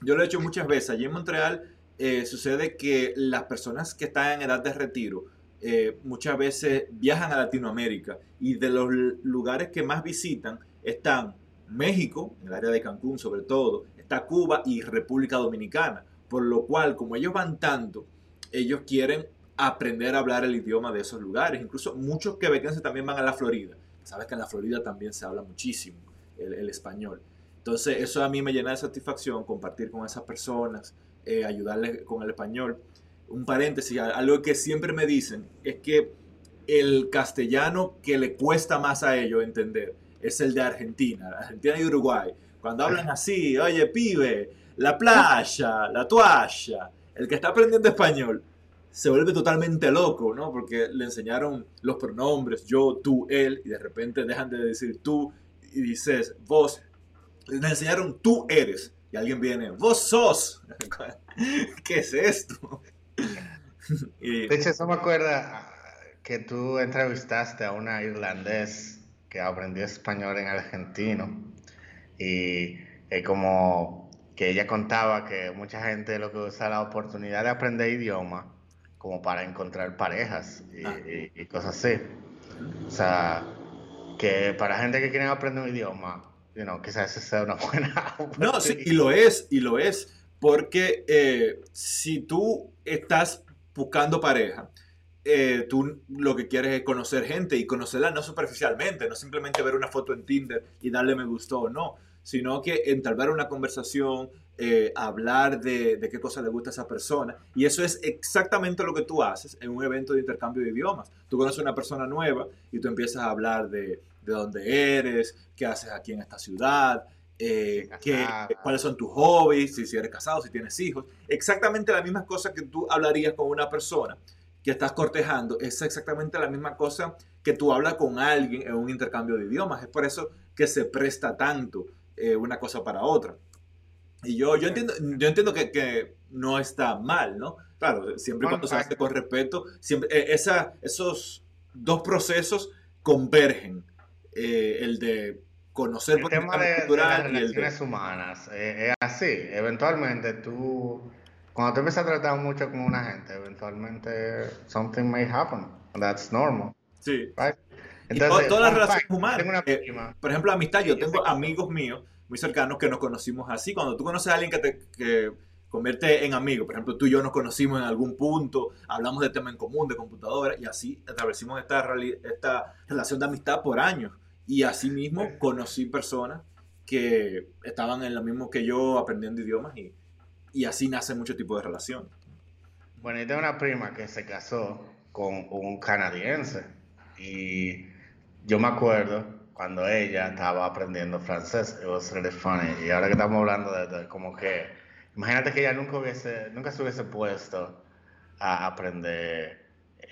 yo lo he hecho muchas veces. Allí en Montreal eh, sucede que las personas que están en edad de retiro eh, muchas veces viajan a Latinoamérica y de los lugares que más visitan están México, en el área de Cancún sobre todo, está Cuba y República Dominicana. Por lo cual, como ellos van tanto, ellos quieren aprender a hablar el idioma de esos lugares. Incluso muchos quebequenses también van a la Florida. Sabes que en la Florida también se habla muchísimo el, español. Entonces, eso a mí me llena de satisfacción compartir con esas personas, eh, ayudarles con el español. Un paréntesis, algo que siempre me dicen es que el castellano que le cuesta más a ellos entender es el de Argentina, Argentina y Uruguay. Cuando hablan así, oye, pibe, la playa, la toalla, el que está aprendiendo español, se vuelve totalmente loco, ¿no? Porque le enseñaron los pronombres, yo, tú, él, y de repente dejan de decir tú y dices vos. Le enseñaron tú eres. Y alguien viene, vos sos. ¿Qué es esto? De hecho, eso me acuerda que tú entrevistaste a una irlandés que aprendió español en argentino y como que ella contaba que mucha gente lo que usa la oportunidad de aprender idioma como para encontrar parejas y, ah. cosas así. O sea, que para gente que quiere aprender un idioma, you know, quizás esa sea una buena. No, sí, y lo es, y lo es, porque eh, si tú estás buscando pareja, eh, tú lo que quieres es conocer gente y conocerla no superficialmente, no simplemente ver una foto en Tinder y darle me gustó o no, sino que entablar una conversación, eh, hablar de, de, qué cosa le gusta a esa persona. Y eso es exactamente lo que tú haces en un evento de intercambio de idiomas. Tú conoces a una persona nueva y tú empiezas a hablar de, de dónde eres, qué haces aquí en esta ciudad, eh, qué, cuáles son tus hobbies, si, si eres casado, si tienes hijos. Exactamente la misma cosa que tú hablarías con una persona que estás cortejando, es exactamente la misma cosa que tú hablas con alguien en un intercambio de idiomas. Es por eso que se presta tanto eh, una cosa para otra. Y yo, yo entiendo, yo entiendo que, que no está mal, ¿no? Claro, siempre y cuando se hace con respeto, siempre, eh, esa, esos dos procesos convergen. Eh, el de conocer el tema de, las relaciones humanas es así. Eventualmente tú, cuando te empiezas a tratar mucho con una gente, eventualmente something may happen. That's normal. Sí. Entonces, todas las relaciones humanas. por ejemplo, amistad. Yo tengo amigos míos muy cercanos que nos conocimos así. Cuando tú conoces a alguien que te convierte en amigo, por ejemplo, tú y yo nos conocimos en algún punto, hablamos de tema en común, de computadora, y así atravesamos esta, esta relación de amistad por años. Y así mismo conocí personas que estaban en lo mismo que yo aprendiendo idiomas y, y así nace mucho tipo de relación. Bueno, yo tengo una prima que se casó con un canadiense y yo me acuerdo cuando ella estaba aprendiendo francés. It was really funny. Y ahora que estamos hablando de, como que, imagínate que ella nunca hubiese, nunca se hubiese puesto a aprender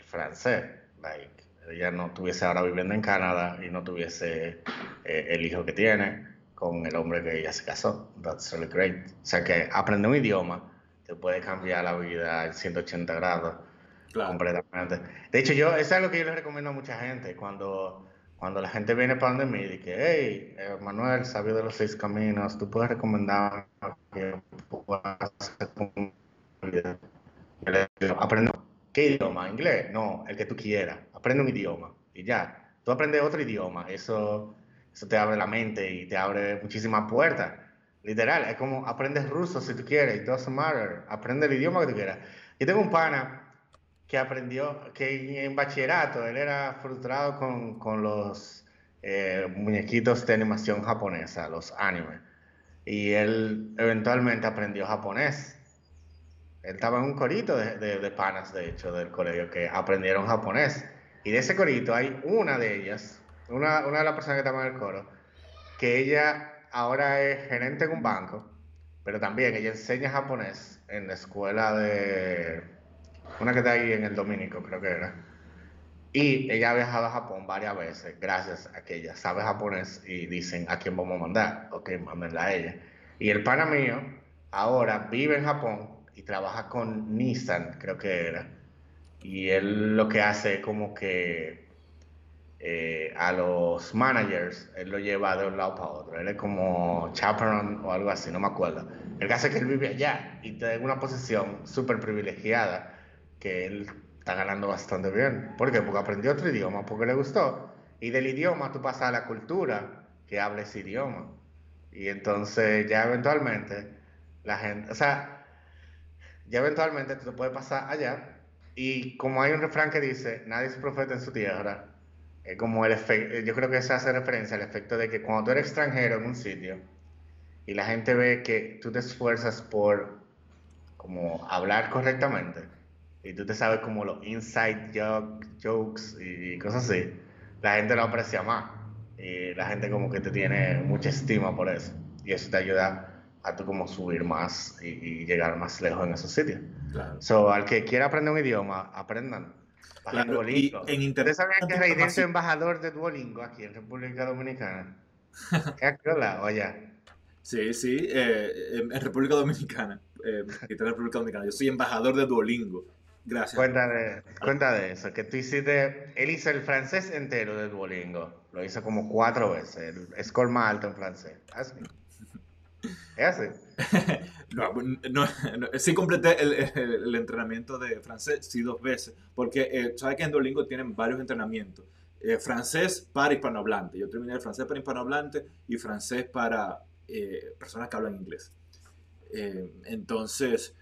francés. Like, ella no estuviese ahora viviendo en Canadá y no tuviese eh, el hijo que tiene con el hombre que ella se casó. That's really great. O sea que aprender un idioma te puede cambiar la vida en 180 grados. Completamente. De hecho, yo, eso es algo que yo le recomiendo a mucha gente. Cuando cuando la gente viene para donde mí y dice, hey, eh, Manuel, sabio de los seis caminos, tú puedes recomendar que puedas aprender qué idioma, inglés, no, el que tú quieras, aprende un idioma y ya, tú aprendes otro idioma, eso, eso te abre la mente y te abre muchísimas puertas, literal, es como aprendes ruso si tú quieres, it doesn't matter, aprende el idioma que tú quieras. Yo tengo un pana que aprendió, que en bachillerato él era frustrado con, con los eh, muñequitos de animación japonesa, los anime. Y él eventualmente aprendió japonés. Él estaba en un corito de, de, panas, de hecho, del colegio, que aprendieron japonés. Y de ese corito hay una de ellas, una, una de las personas que estaba en el coro, que ella ahora es gerente en un banco, pero también ella enseña japonés en la escuela de una que está ahí en el Dominico, creo que era. Y ella ha viajado a Japón varias veces, gracias a que ella sabe japonés y dicen a quién vamos a mandar. Ok, mándenla a ella. Y el pana mío ahora vive en Japón y trabaja con Nissan, creo que era. Y él lo que hace es como que eh, a los managers, él lo lleva de un lado para otro. Él es como chaperone o algo así, no me acuerdo. El caso es que él vive allá y está una posición súper privilegiada que él está ganando bastante bien. ¿Por qué? Porque aprendió otro idioma, porque le gustó. Y del idioma tú pasas a la cultura que habla ese idioma. Y entonces ya eventualmente la gente, o sea, ya eventualmente tú te puedes pasar allá. Y como hay un refrán que dice, nadie es profeta en su tierra, es como el efecto, yo creo que se hace referencia al efecto de que cuando tú eres extranjero en un sitio y la gente ve que tú te esfuerzas por como hablar correctamente, y tú te sabes como los inside jokes y cosas así, la gente lo aprecia más. Y la gente como que te tiene mucha estima por eso. Y eso te ayuda a tú como subir más y, llegar más lejos en esos sitios. Claro. So, al que quiera aprender un idioma, aprendan. Claro, Duolingo. y en internet. ¿Ustedes sabían que Reiner es embajador de Duolingo aquí en República Dominicana? ¿Qué? Oye. Sí, sí, eh, en República Dominicana. Eh, en República Dominicana. Yo soy embajador de Duolingo. Gracias. Cuenta de, cuenta de eso, que tú hiciste, él hizo el francés entero de Duolingo, lo hizo como cuatro veces, el score más alto en francés. Así. ¿Es así? no, no, sí completé el, entrenamiento de francés, sí dos veces, porque eh, sabes que en Duolingo tienen varios entrenamientos. Eh, francés para hispanohablantes. Yo terminé el francés para hispanohablantes y francés para eh, personas que hablan inglés. entonces,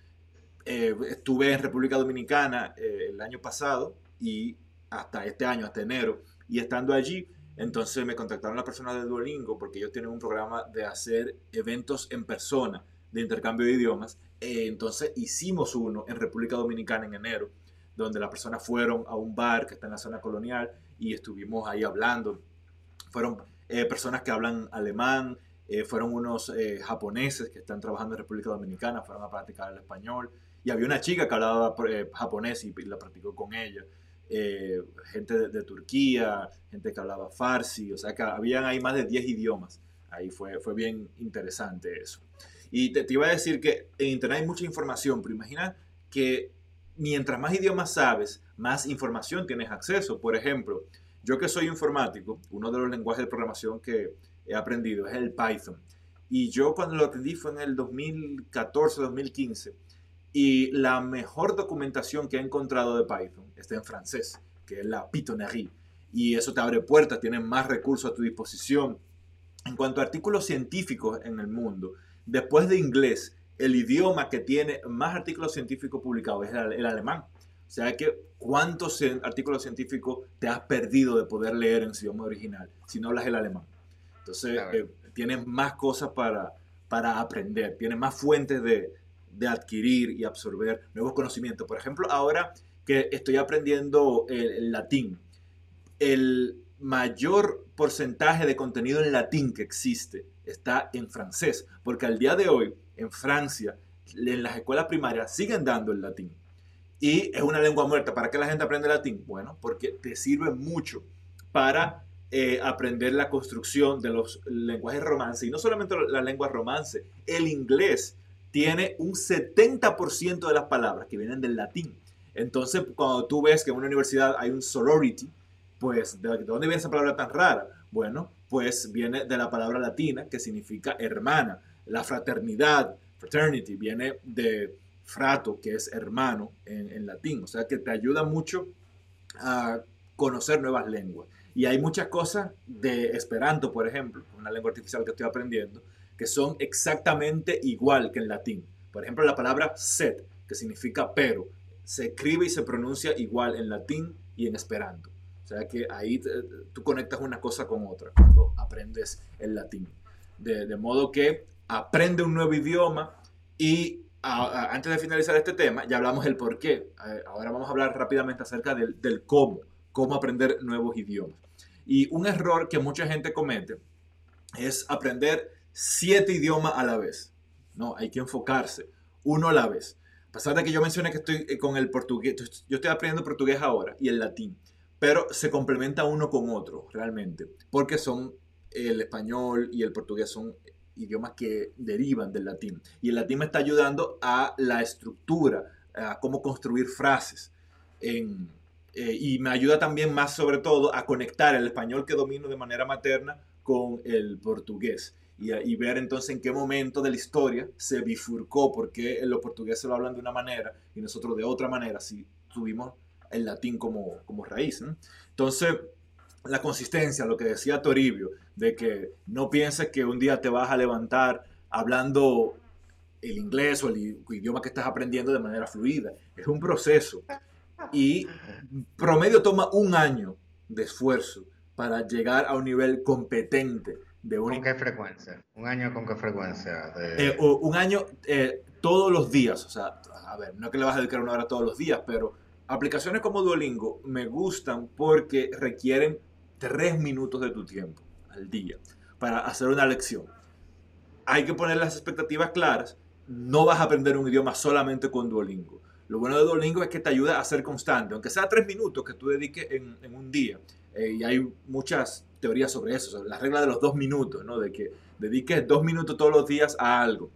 estuve en República Dominicana el año pasado y hasta este año, hasta enero, y estando allí, entonces me contactaron las personas de Duolingo porque ellos tienen un programa de hacer eventos en persona de intercambio de idiomas. Eh, entonces hicimos uno en República Dominicana en enero, donde las personas fueron a un bar que está en la zona colonial y estuvimos ahí hablando. Fueron eh, personas que hablan alemán, eh, fueron unos japoneses que están trabajando en República Dominicana, fueron a practicar el español. Y había una chica que hablaba japonés y la practicó con ella. Eh, gente de, Turquía, gente que hablaba farsi, o sea que habían ahí más de 10 idiomas. Ahí fue, fue bien interesante eso. Y te, iba a decir que en Internet hay mucha información, pero imagina que mientras más idiomas sabes, más información tienes acceso. Por ejemplo, yo que soy informático, uno de los lenguajes de programación que he aprendido es el Python. Y yo cuando lo aprendí fue en el 2014, 2015 y la mejor documentación que he encontrado de Python está en francés, que es la Pythonerie. Y eso te abre puertas, tienes más recursos a tu disposición. En cuanto a artículos científicos en el mundo, después de inglés, el idioma que tiene más artículos científicos publicados es el, alemán. O sea que, ¿cuántos artículos científicos te has perdido de poder leer en su idioma original si no hablas el alemán? Entonces, eh, tienes más cosas para, para aprender, tienes más fuentes de, de adquirir y absorber nuevos conocimientos. Por ejemplo, ahora que estoy aprendiendo el, latín, el mayor porcentaje de contenido en latín que existe está en francés, porque al día de hoy en Francia, en las escuelas primarias siguen dando el latín. Y es una lengua muerta. ¿Para qué la gente aprende latín? Bueno, porque te sirve mucho para eh, aprender la construcción de los lenguajes romance. Y no solamente la lengua romance, el inglés tiene un 70% de las palabras que vienen del latín. Entonces, cuando tú ves que en una universidad hay un sorority, pues, ¿de dónde viene esa palabra tan rara? Bueno, pues viene de la palabra latina que significa hermana. La fraternidad, fraternity, viene de frato, que es hermano en, en latín. O sea que te ayuda mucho a conocer nuevas lenguas. Y hay muchas cosas de Esperanto, por ejemplo, una lengua artificial que estoy aprendiendo, que son exactamente igual que en latín. Por ejemplo, la palabra sed, que significa pero, se escribe y se pronuncia igual en latín y en esperanto. O sea que ahí tú conectas una cosa con otra cuando aprendes el latín. De, modo que aprende un nuevo idioma y antes de finalizar este tema, ya hablamos del por qué. Eh, ahora vamos a hablar rápidamente acerca del, del cómo, cómo aprender nuevos idiomas. Y un error que mucha gente comete es aprender siete idiomas a la vez. No, hay que enfocarse uno a la vez. A pesar de que yo mencioné que estoy eh, con el portugués, yo estoy aprendiendo portugués ahora y el latín, pero se complementa uno con otro realmente, porque son el español y el portugués son idiomas que derivan del latín. Y el latín me está ayudando a la estructura, a cómo construir frases. Eh, y me ayuda también más sobre todo a conectar el español que domino de manera materna con el portugués y, ver entonces en qué momento de la historia se bifurcó, porque los portugueses lo hablan de una manera y nosotros de otra manera, si tuvimos el latín como, como raíz. Entonces, la consistencia, lo que decía Toribio, de que no pienses que un día te vas a levantar hablando el inglés o el idioma que estás aprendiendo de manera fluida. Es un proceso. Y promedio toma un año de esfuerzo para llegar a un nivel competente ¿Con qué frecuencia? ¿Un año con qué frecuencia? Eh, un año eh, todos los días. O sea, a ver, no es que le vas a dedicar una hora todos los días, pero aplicaciones como Duolingo me gustan porque requieren tres minutos de tu tiempo al día para hacer una lección. hay que poner las expectativas claras. No vas a aprender un idioma solamente con Duolingo. Lo bueno de Duolingo es que te ayuda a ser constante, aunque sea tres minutos que tú dediques en, en un día. Eh, y hay muchas teorías sobre eso, sobre la regla de los dos minutos, ¿no? De que dediques dos minutos todos los días a algo.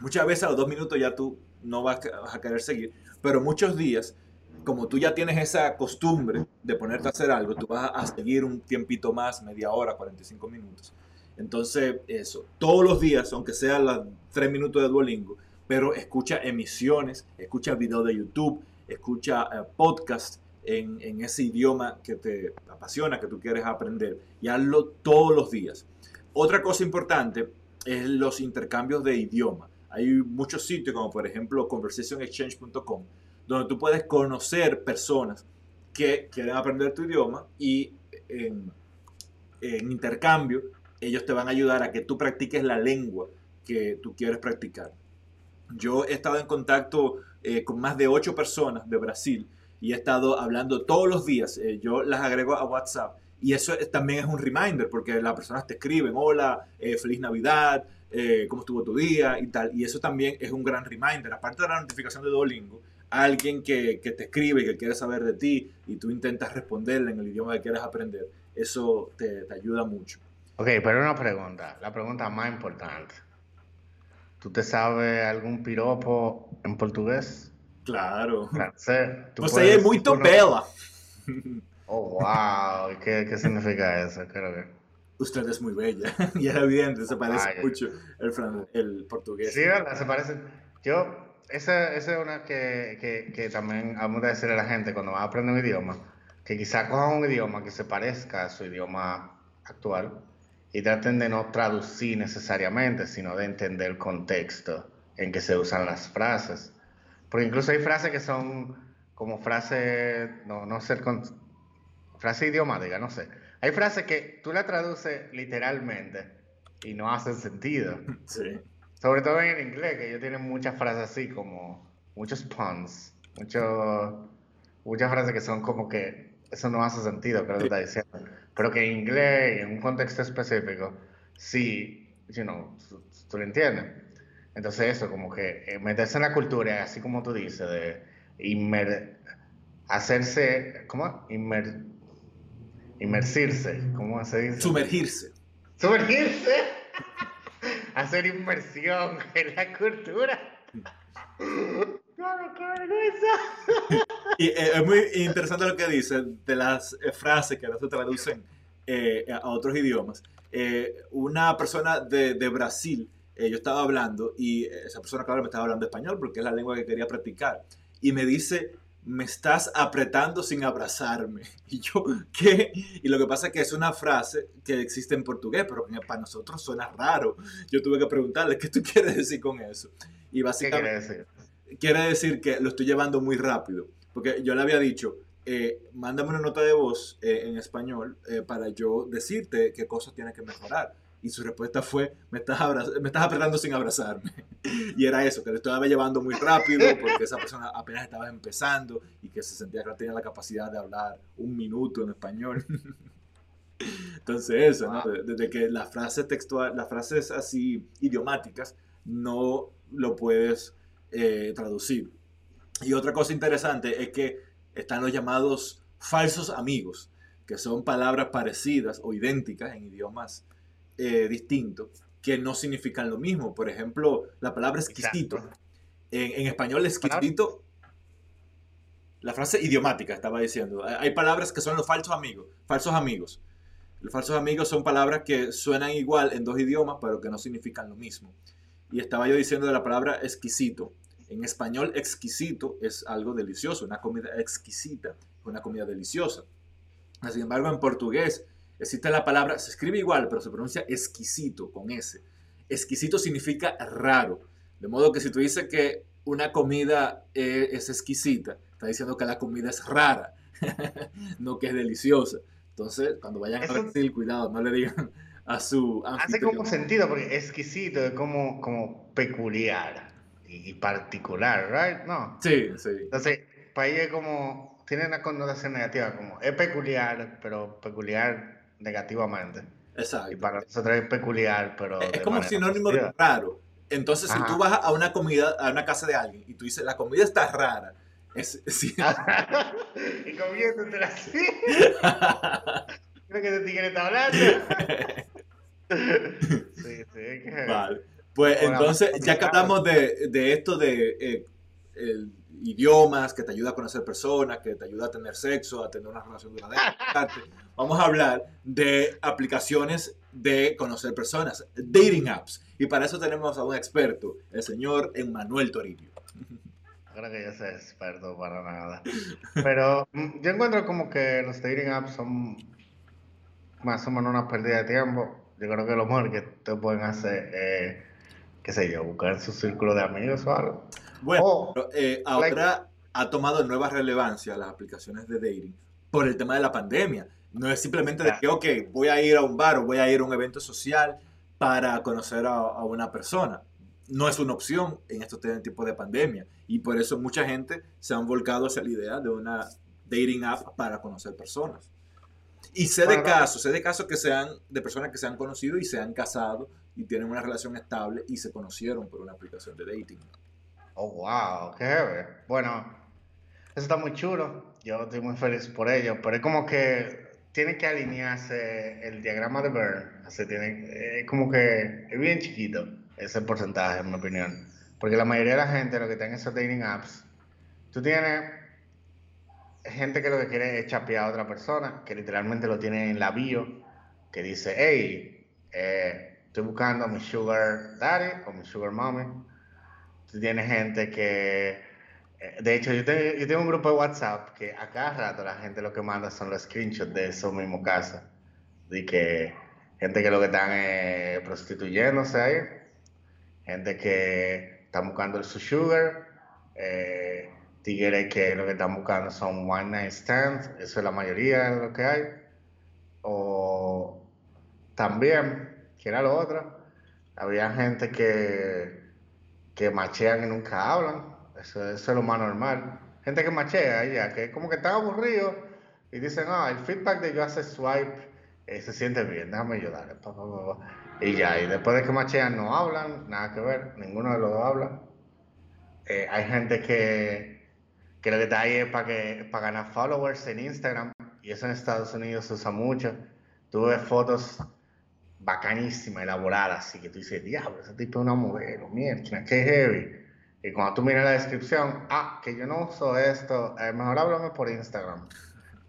Muchas veces a los dos minutos ya tú no vas, a querer seguir, pero muchos días, como tú ya tienes esa costumbre de ponerte a hacer algo, tú vas a seguir un tiempito más, media hora, 45 minutos. Entonces, eso, todos los días, aunque sea los tres minutos de Duolingo, pero escucha emisiones, escucha videos de YouTube, escucha eh, podcasts en, en, ese idioma que te apasiona, que tú quieres aprender, y hazlo todos los días. Otra cosa importante es los intercambios de idioma. Hay muchos sitios, como por ejemplo conversationexchange.com, donde tú puedes conocer personas que quieren aprender tu idioma y en, intercambio ellos te van a ayudar a que tú practiques la lengua que tú quieres practicar. Yo he estado en contacto eh, con más de ocho personas de Brasil y he estado hablando todos los días. Eh, yo las agrego a WhatsApp y eso es, también es un reminder porque las personas te escriben, hola, eh, feliz Navidad, eh, cómo estuvo tu día y tal. Y eso también es un gran reminder. Aparte de la notificación de Duolingo, alguien que, que te escribe que quiere saber de ti y tú intentas responderle en el idioma que quieres aprender, eso te, te ayuda mucho. Ok, pero una pregunta, la pregunta más importante. ¿Tú te sabes algún piropo en portugués? Claro. Francés. ¿Tú Você puedes- tú no- bela. Oh, wow. ¿Y ¿Qué, qué significa eso? Creo que... Usted es muy bella. y es evidente, se parece Vaya. mucho el, fran- el portugués. Sí, ¿verdad? Se parecen. Yo, esa, esa es una que, que, que también vamos a decirle a la gente cuando va a aprender un idioma, que quizá cojan un idioma que se parezca a su idioma actual y traten de no traducir necesariamente, sino de entender el contexto en que se usan las frases. Porque incluso hay frases que son como frases, no, no con, frase idiomática, no sé. Hay frases que tú la traduces literalmente y no hacen sentido. Sí. Sobre todo en inglés, que ellos tienen muchas frases así, como muchos puns, mucho, muchas frases que son como que eso no hace sentido, creo que está diciendo. Pero que en inglés, en un contexto específico, sí, you know, tú, tú lo entiendes. Entonces eso, como que eh, meterse en la cultura, así como tú dices, de inmer, hacerse, ¿cómo? Inmer, inmersirse, ¿cómo se dice? Sumergirse. Sumergirse. Hacer inmersión en la cultura. Y eh, es muy interesante lo que dice de las eh, frases que ahora se traducen eh, a otros idiomas. Eh, una persona de, de Brasil, eh, yo estaba hablando y esa persona, claro, me estaba hablando español porque es la lengua que quería practicar. Y me dice, me estás apretando sin abrazarme. Y yo, ¿qué? Y lo que pasa es que es una frase que existe en portugués, pero que para nosotros suena raro. Yo tuve que preguntarle, ¿qué tú quieres decir con eso? Y ¿Qué básicamente quiere decir? quiere decir que lo estoy llevando muy rápido. Porque yo le había dicho, eh, mándame una nota de voz eh, en español eh, para yo decirte qué cosas tienes que mejorar. Y su respuesta fue, me estás, me estás apretando sin abrazarme. y era eso, que lo estaba llevando muy rápido porque esa persona apenas estaba empezando y que se sentía que no tenía la capacidad de hablar un minuto en español. Entonces eso, ¿no? De- Desde que las frases textual, las frases así idiomáticas no lo puedes eh, traducir. Y otra cosa interesante es que están los llamados falsos amigos, que son palabras parecidas o idénticas en idiomas eh, distintos, que no significan lo mismo. Por ejemplo, la palabra exquisito. En, en español, exquisito, la frase idiomática estaba diciendo. Hay palabras que son los falsos amigos. Falsos amigos. Los falsos amigos son palabras que suenan igual en dos idiomas, pero que no significan lo mismo. Y estaba yo diciendo de la palabra exquisito. En español, exquisito es algo delicioso, una comida exquisita, una comida deliciosa. Sin embargo, en portugués existe la palabra, se escribe igual, pero se pronuncia exquisito con S. Exquisito significa raro. De modo que si tú dices que una comida eh, es exquisita, está diciendo que la comida es rara, no que es deliciosa. Entonces, cuando vayan Eso- a Brasil, cuidado, no le digan a su Hace como sentido, porque exquisito es como, como peculiar y particular, ¿right? No. Sí, sí. Entonces, para ella es como, tiene una connotación negativa, como es peculiar, pero peculiar negativamente. Exacto. Y para nosotros es peculiar, pero. Es como sinónimo de raro. Entonces, si tú vas a una comida, a una casa de alguien y tú dices, la comida está rara, es, sí. y comiéndotela así. Creo que este tigre está hablando. sí, sí. Vale. Pues entonces, ya que hablamos de, de esto de eh, el- idiomas, que te ayuda a conocer personas, que te ayuda a tener sexo, a tener una relación duradera, vamos a hablar de aplicaciones de conocer personas, dating apps. Y para eso tenemos a un experto, el señor Emmanuel Toribio. Creo que yo soy experto para nada. Pero mm, yo encuentro como que los dating apps son más o menos una pérdida de tiempo. Yo creo que lo mejor que te pueden hacer es, qué sé yo, buscar su círculo de amigos o algo. Bueno, O, pero, eh, ahora ha tomado nueva relevancia las aplicaciones de dating por el tema de la pandemia. No es simplemente de que, ok, voy a ir a un bar o voy a ir a un evento social para conocer a, a una persona. No es una opción en estos tiempos de pandemia. Y por eso mucha gente se han volcado hacia la idea de una dating app para conocer personas. Y sé de casos, sé de casos que se han, de personas que se han conocido y se han casado y tienen una relación estable y se conocieron por una aplicación de dating. oh, wow, qué heavy. Bueno, eso está muy chulo. Yo estoy muy feliz por ello. Pero es como que tiene que alinearse el diagrama de Bern. Así tiene, es como que es bien chiquito ese porcentaje, en mi opinión. Porque la mayoría de la gente, lo que está en esos dating apps, tú tienes gente que lo que quiere es chapear a otra persona, que literalmente lo tiene en la bio, que dice, hey, eh, estoy buscando a mi sugar daddy o mi sugar mommy. Tú tienes gente que, eh, de hecho, yo tengo, yo tengo un grupo de WhatsApp que a cada rato la gente lo que manda son los screenshots de esos mismos casos. De que gente que lo que están eh, prostituyéndose ahí, gente que están buscando el su sugar, eh, tigres que lo que están buscando son one night stands, eso es la mayoría de lo que hay. O también, que era lo otro, había gente que, que machean y nunca hablan, eso, es lo más normal. Gente que machea ya, que como que están aburridos y dicen, ah, el feedback de yo hacer swipe eh, se siente bien, déjame pa". Y ya, y después de que machean no hablan, nada que ver, ninguno de los dos habla. Eh, hay gente que, que lo que está ahí es para para ganar followers en Instagram, y eso en Estados Unidos se usa mucho. Tú ves fotos bacanísimas, elaboradas, así que tú dices, diablo, ese tipo es una modelo, mierda, qué heavy. Y cuando tú miras la descripción, ah, que yo no uso esto, eh, mejor háblame por Instagram.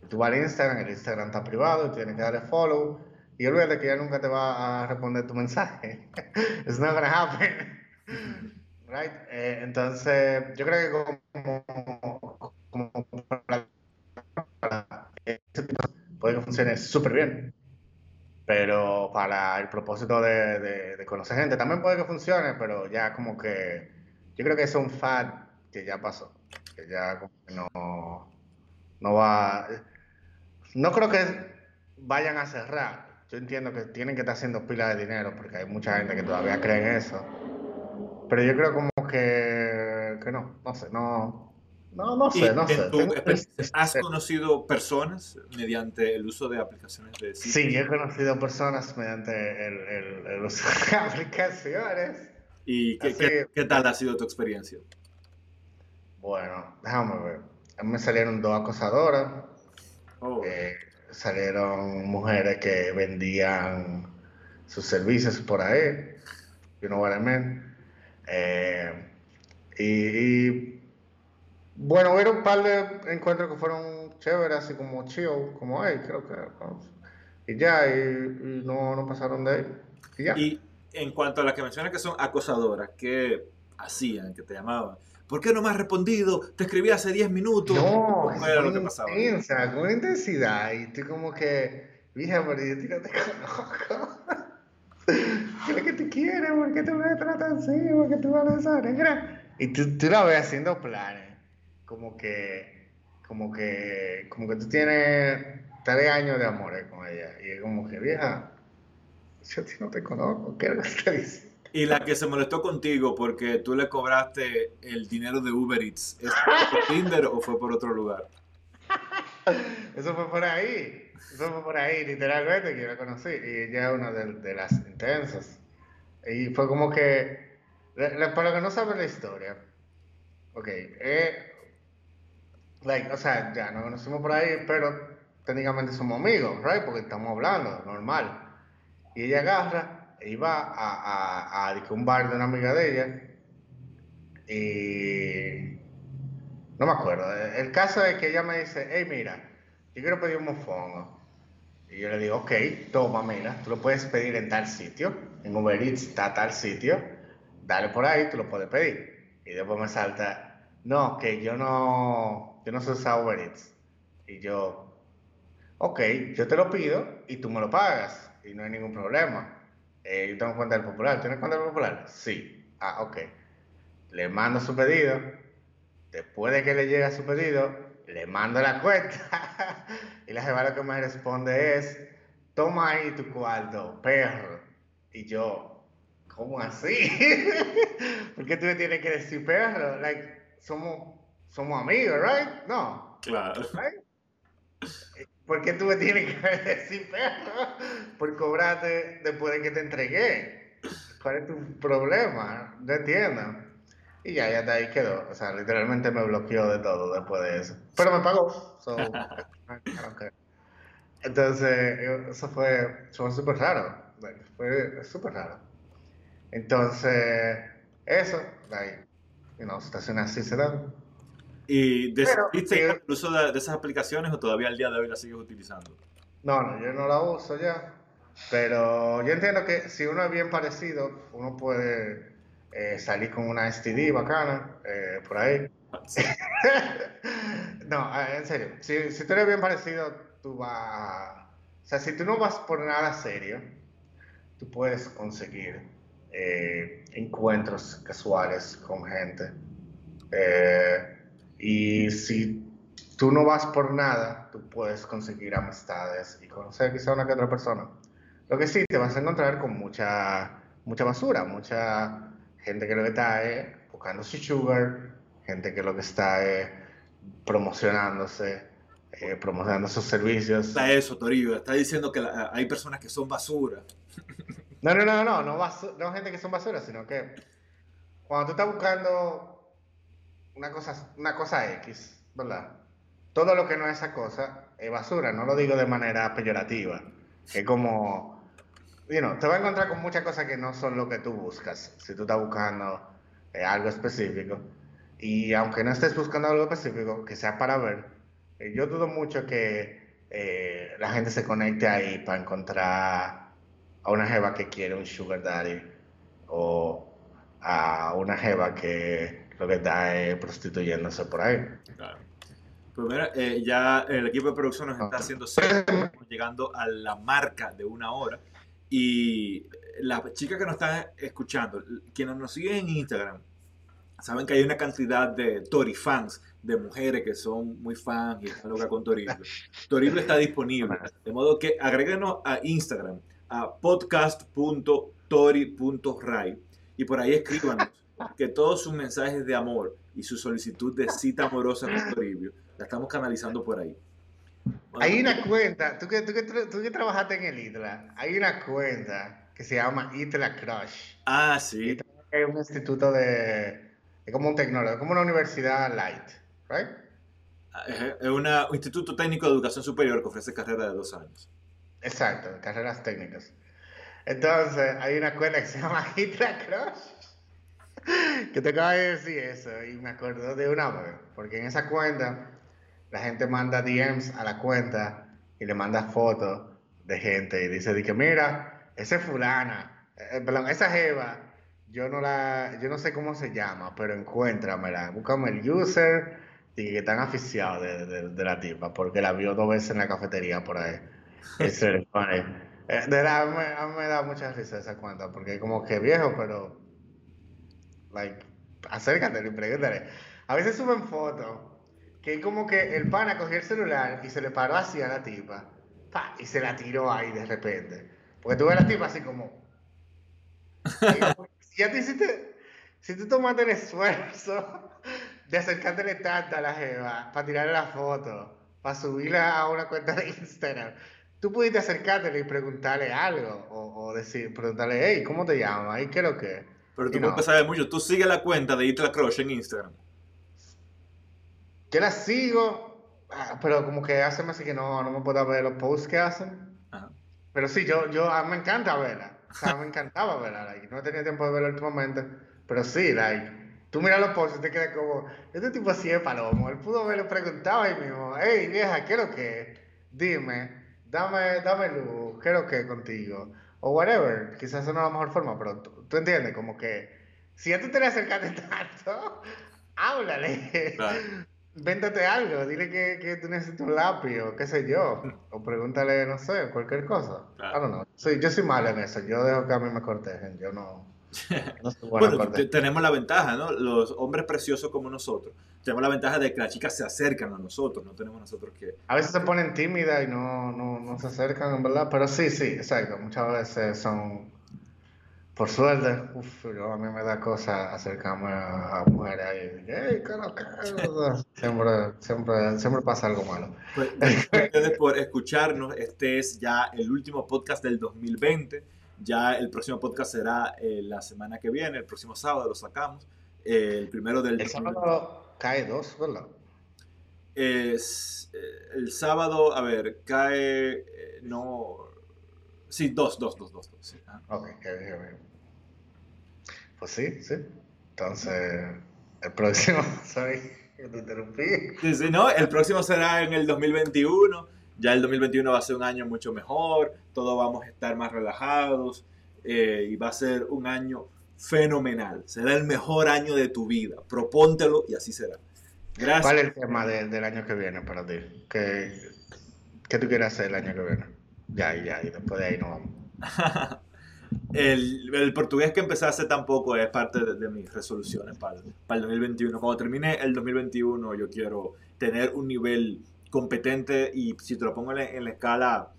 Tú vas al Instagram, el Instagram está privado, y tienes que darle follow, y olvídate que ya nunca te va a responder tu mensaje. It's not gonna happen. Right? Eh, entonces, yo creo que como, como para- para tipo puede que funcione súper bien. Pero para el propósito de, conocer gente también puede que funcione, pero ya como que yo creo que es un fad que ya pasó, que ya como que no, no va, no creo que vayan a cerrar. Yo entiendo que tienen que estar haciendo pilas de dinero porque hay mucha gente que todavía cree en eso. Pero yo creo como que, que no, no sé, no, no, no sé, no sé. Tengo- experiencia, ¿Has conocido personas mediante el uso de aplicaciones de? Sí, yo he conocido personas mediante el, el, el uso de aplicaciones. ¿Y qué, Así- qué- qué tal ha sido tu experiencia? Bueno, déjame ver. A mí me salieron dos acosadoras, Oh, eh, salieron mujeres que vendían sus servicios por ahí, you know what I mean. Eh, y, y, bueno, hubo un par de encuentros que fueron chéveres, así como chill, como hey, creo que. vamos". Y ya, y, y no, no pasaron de ahí. Y ya. Y en cuanto a las que mencionas que son acosadoras, ¿qué hacían, que te llamaban? ¿Por qué no me has respondido? Te escribí hace 10 minutos. No, ¿Cómo era lo que pasaba? intensa, con intensidad. Y tú como que, vieja, pero yo no te conozco. ¿Qué es lo que te quiere? ¿Por qué tú me tratas así? ¿Por qué tú hablas esa negra? Y tú, tú la ves haciendo planes. Como que, como que, como que tú tienes tres años de amores con ella. Y es como que, vieja, yo a ti no te conozco. ¿Qué es lo que te dice? Y la que se molestó contigo porque tú le cobraste el dinero de Uber Eats, ¿es por Tinder o fue por otro lugar? Eso fue por ahí. Eso fue por ahí, literalmente, que yo la conocí. Y ella es una de, de las intensas. Y fue como que, para los que no saben la historia, ok, eh, like, o sea, ya nos conocimos por ahí, pero técnicamente somos amigos, right? Porque estamos hablando, normal. Y ella agarra y va a, a, a, un bar de una amiga de ella. Y no me acuerdo. El caso es que ella me dice, hey, mira, yo quiero pedir un mofongo. Y yo le digo, ok, toma, mira, tú lo puedes pedir en tal sitio. En Uber Eats está tal sitio. Dale por ahí, tú lo puedes pedir. Y después me salta, no, que yo no, yo no usar Uber. Y yo, ok, yo te lo pido y tú me lo pagas y no hay ningún problema. Eh, yo tengo cuenta del popular, ¿tienes cuenta del popular? Sí. Ah, ok. Le mando su pedido. Después de que le llega su pedido, le mando la cuenta. y la jefa lo que me responde es, toma ahí tu cuarto, perro. Y yo, ¿cómo así? ¿Por qué tú me tienes que decir perro? Like, somos, somos amigos, right? No. Claro. ¿Por qué tú me tienes que decir perro por cobrarte después de que te entregué? ¿Cuál es tu problema? No entiendo. Y ya, ya de ahí quedó. O sea, literalmente me bloqueó de todo después de eso. Pero me pagó. Entonces, eso fue súper raro. Fue súper raro. Entonces, eso, ahí, you know, situaciones así se dan. ¿Y decidiste el uso de, esas aplicaciones o todavía al día de hoy las sigues utilizando? No, no, yo no la uso ya. Pero yo entiendo que si uno es bien parecido, uno puede eh, salir con una STD bacana eh, por ahí. no, eh, en serio. Si, si, tú eres bien parecido, tú vas. O sea, si tú no vas por nada serio, tú puedes conseguir encuentros casuales con gente. Eh, y si tú no vas por nada, tú puedes conseguir amistades y conocer quizá una que otra persona. Lo que sí, te vas a encontrar con mucha, mucha basura, mucha gente que lo que está es buscando su sugar, gente que lo que está es promocionándose, eh, promocionando sus servicios. Está eso, Toribio, está diciendo que hay personas que son basura. No, no, no, no, no, no gente que son basura, sino que cuando tú estás buscando una cosa, una cosa X, ¿verdad? Todo lo que no es esa cosa es basura, no lo digo de manera peyorativa. Es como, you know, te va a encontrar con muchas cosas que no son lo que tú buscas, si tú estás buscando eh, algo específico. Y aunque no estés buscando algo específico, que sea para ver, eh, yo dudo mucho que eh, la gente se conecte ahí para encontrar a una jeva que quiere un sugar daddy o a una jeva que lo que está es prostituyéndose por ahí. Claro. Pues mira, eh, ya el equipo de producción nos está haciendo llegando a la marca de una hora. Y las chicas que nos están escuchando, quienes nos siguen en Instagram, saben que hay una cantidad de Tori fans, de mujeres que son muy fans y están locas con Torible. Torible está disponible. De modo que agréguenos a Instagram, a podcast.tori.ray y por ahí escríbanos que todos sus mensajes de amor y su solicitud de cita amorosa con Toribio la estamos canalizando por ahí. hay una cuenta, tú que, tú, que, tú que trabajaste en el ITLA, hay una cuenta que se llama ITLA Crush. Ah, sí. Es un instituto de, es como un tecnólogo, como una universidad light, ¿right? Ah, es un instituto técnico de educación superior que ofrece carrera de dos años. Exacto, carreras técnicas. Entonces, hay una cuenta que se llama ITLA Crush que te acaba de decir eso y me acordó de una vez, porque en esa cuenta la gente manda DMs a la cuenta y le manda fotos de gente y dice de que mira, ese fulana, eh, perdón, esa jeva, yo no la, yo no sé cómo se llama, pero encuéntramela, búscame el user y que están aficiados de, de, la tipa, porque la vio dos veces en la cafetería por ahí. Es eh, De verdad, a mí me da mucha risa esa cuenta, porque como que viejo, pero like, acércate y pregúntale. A veces suben fotos que como que el pana cogió el celular y se le paró así a la tipa y se la tiró ahí de repente. Porque tú ves a la tipa así como... si ya te hiciste, si tú tomaste el esfuerzo de acercártele tanto a la jeva para tirarle la foto para subirla a una cuenta de Instagram, tú pudiste acercarte y preguntarle algo o, o, decir, preguntarle, hey, ¿cómo te llamas? ¿Y qué es lo que? Pero tú puedes saber mucho. Tú sigues la cuenta de Itla Crush en Instagram. Yo la sigo, ah, pero como que hace más que no, no me puedo ver los posts que hacen. Pero sí, yo, yo me encanta verla. O sea, me encantaba verla. Like. No tenido tiempo de verla últimamente. Pero sí, like, tú miras los posts y te quedas como, este tipo así es palomo. Él pudo haberle preguntado ahí mismo, hey vieja, ¿qué es lo que? Dime, dame, dame luz, ¿qué es lo que contigo? O whatever. Quizás no es la mejor forma, pero tú, entiendes, como que si a tú te le acercaste tanto, háblale. Véntate algo, dile que, que tú necesitas un lápiz o qué sé yo. O pregúntale, no sé, cualquier cosa. Claro. no Soy, yo soy malo en eso, yo dejo que a mí me cortejen, yo no... bueno, tenemos la ventaja, ¿no? Los hombres preciosos como nosotros, tenemos la ventaja de que las chicas se acercan a nosotros, no tenemos nosotros que... A veces se ponen tímidas y no, no, no se acercan, en verdad, pero sí, sí, exacto, muchas veces son por suerte, uf, a mí me da cosa acercarme a, mujeres ahí. Hey, siempre, siempre, siempre pasa algo malo. Pues, gracias por escucharnos. Este es ya el último podcast del 2020. Ya el próximo podcast será eh, la semana que viene, el próximo sábado lo sacamos. Eh, el primero del... El sábado cae dos, ¿verdad? Es, eh, el sábado, a ver, cae... no... Sí, dos, dos, dos, dos. dos sí. Ok, Pues sí, sí. Entonces, el próximo, sorry, te interrumpí. Sí, sí, no, el próximo será en el 2021. Ya el 2021 va a ser un año mucho mejor, todos vamos a estar más relajados eh, y va a ser un año fenomenal. Será el mejor año de tu vida. Propóntelo y así será. Gracias. ¿Cuál es el tema del año que viene para ti? ¿Qué, ¿Qué tú quieres hacer el año que viene? Ya, ya, y después de ahí nos vamos. el, el, portugués que empecé hace tampoco es parte de, mis resoluciones para, para, el 2021. Cuando termine el 2021 yo quiero tener un nivel competente y si te lo pongo en la, escala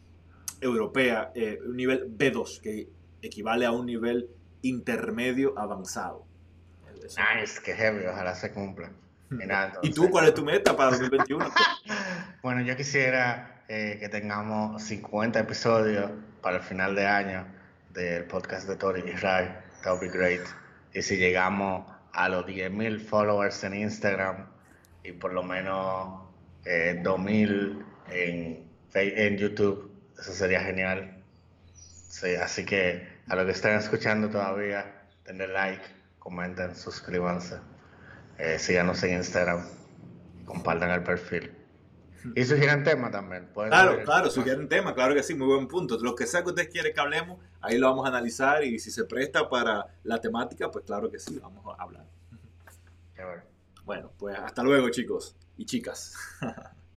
europea, eh, un nivel B2, que equivale a un nivel intermedio avanzado. Nice, que heavy, ojalá se cumpla. ¿Y tú cuál es tu meta para 2021? bueno, yo quisiera eh, que tengamos 50 episodios para el final de año del podcast de Tori Israel. That would be great. Y si llegamos a los 10.000 followers en Instagram y por lo menos eh, 2000 en, en YouTube. Eso sería genial. Sí, así que a los que están escuchando todavía, denle like, comenten, suscríbanse, eh, síganos en Instagram, compartan el perfil. Y sugieran tema también. Claro, claro, sugieran tema, claro que sí, muy buen punto. Lo que sea que ustedes quieren que hablemos, ahí lo vamos a analizar y si se presta para la temática, pues claro que sí, vamos a hablar. Bueno, pues hasta luego chicos y chicas.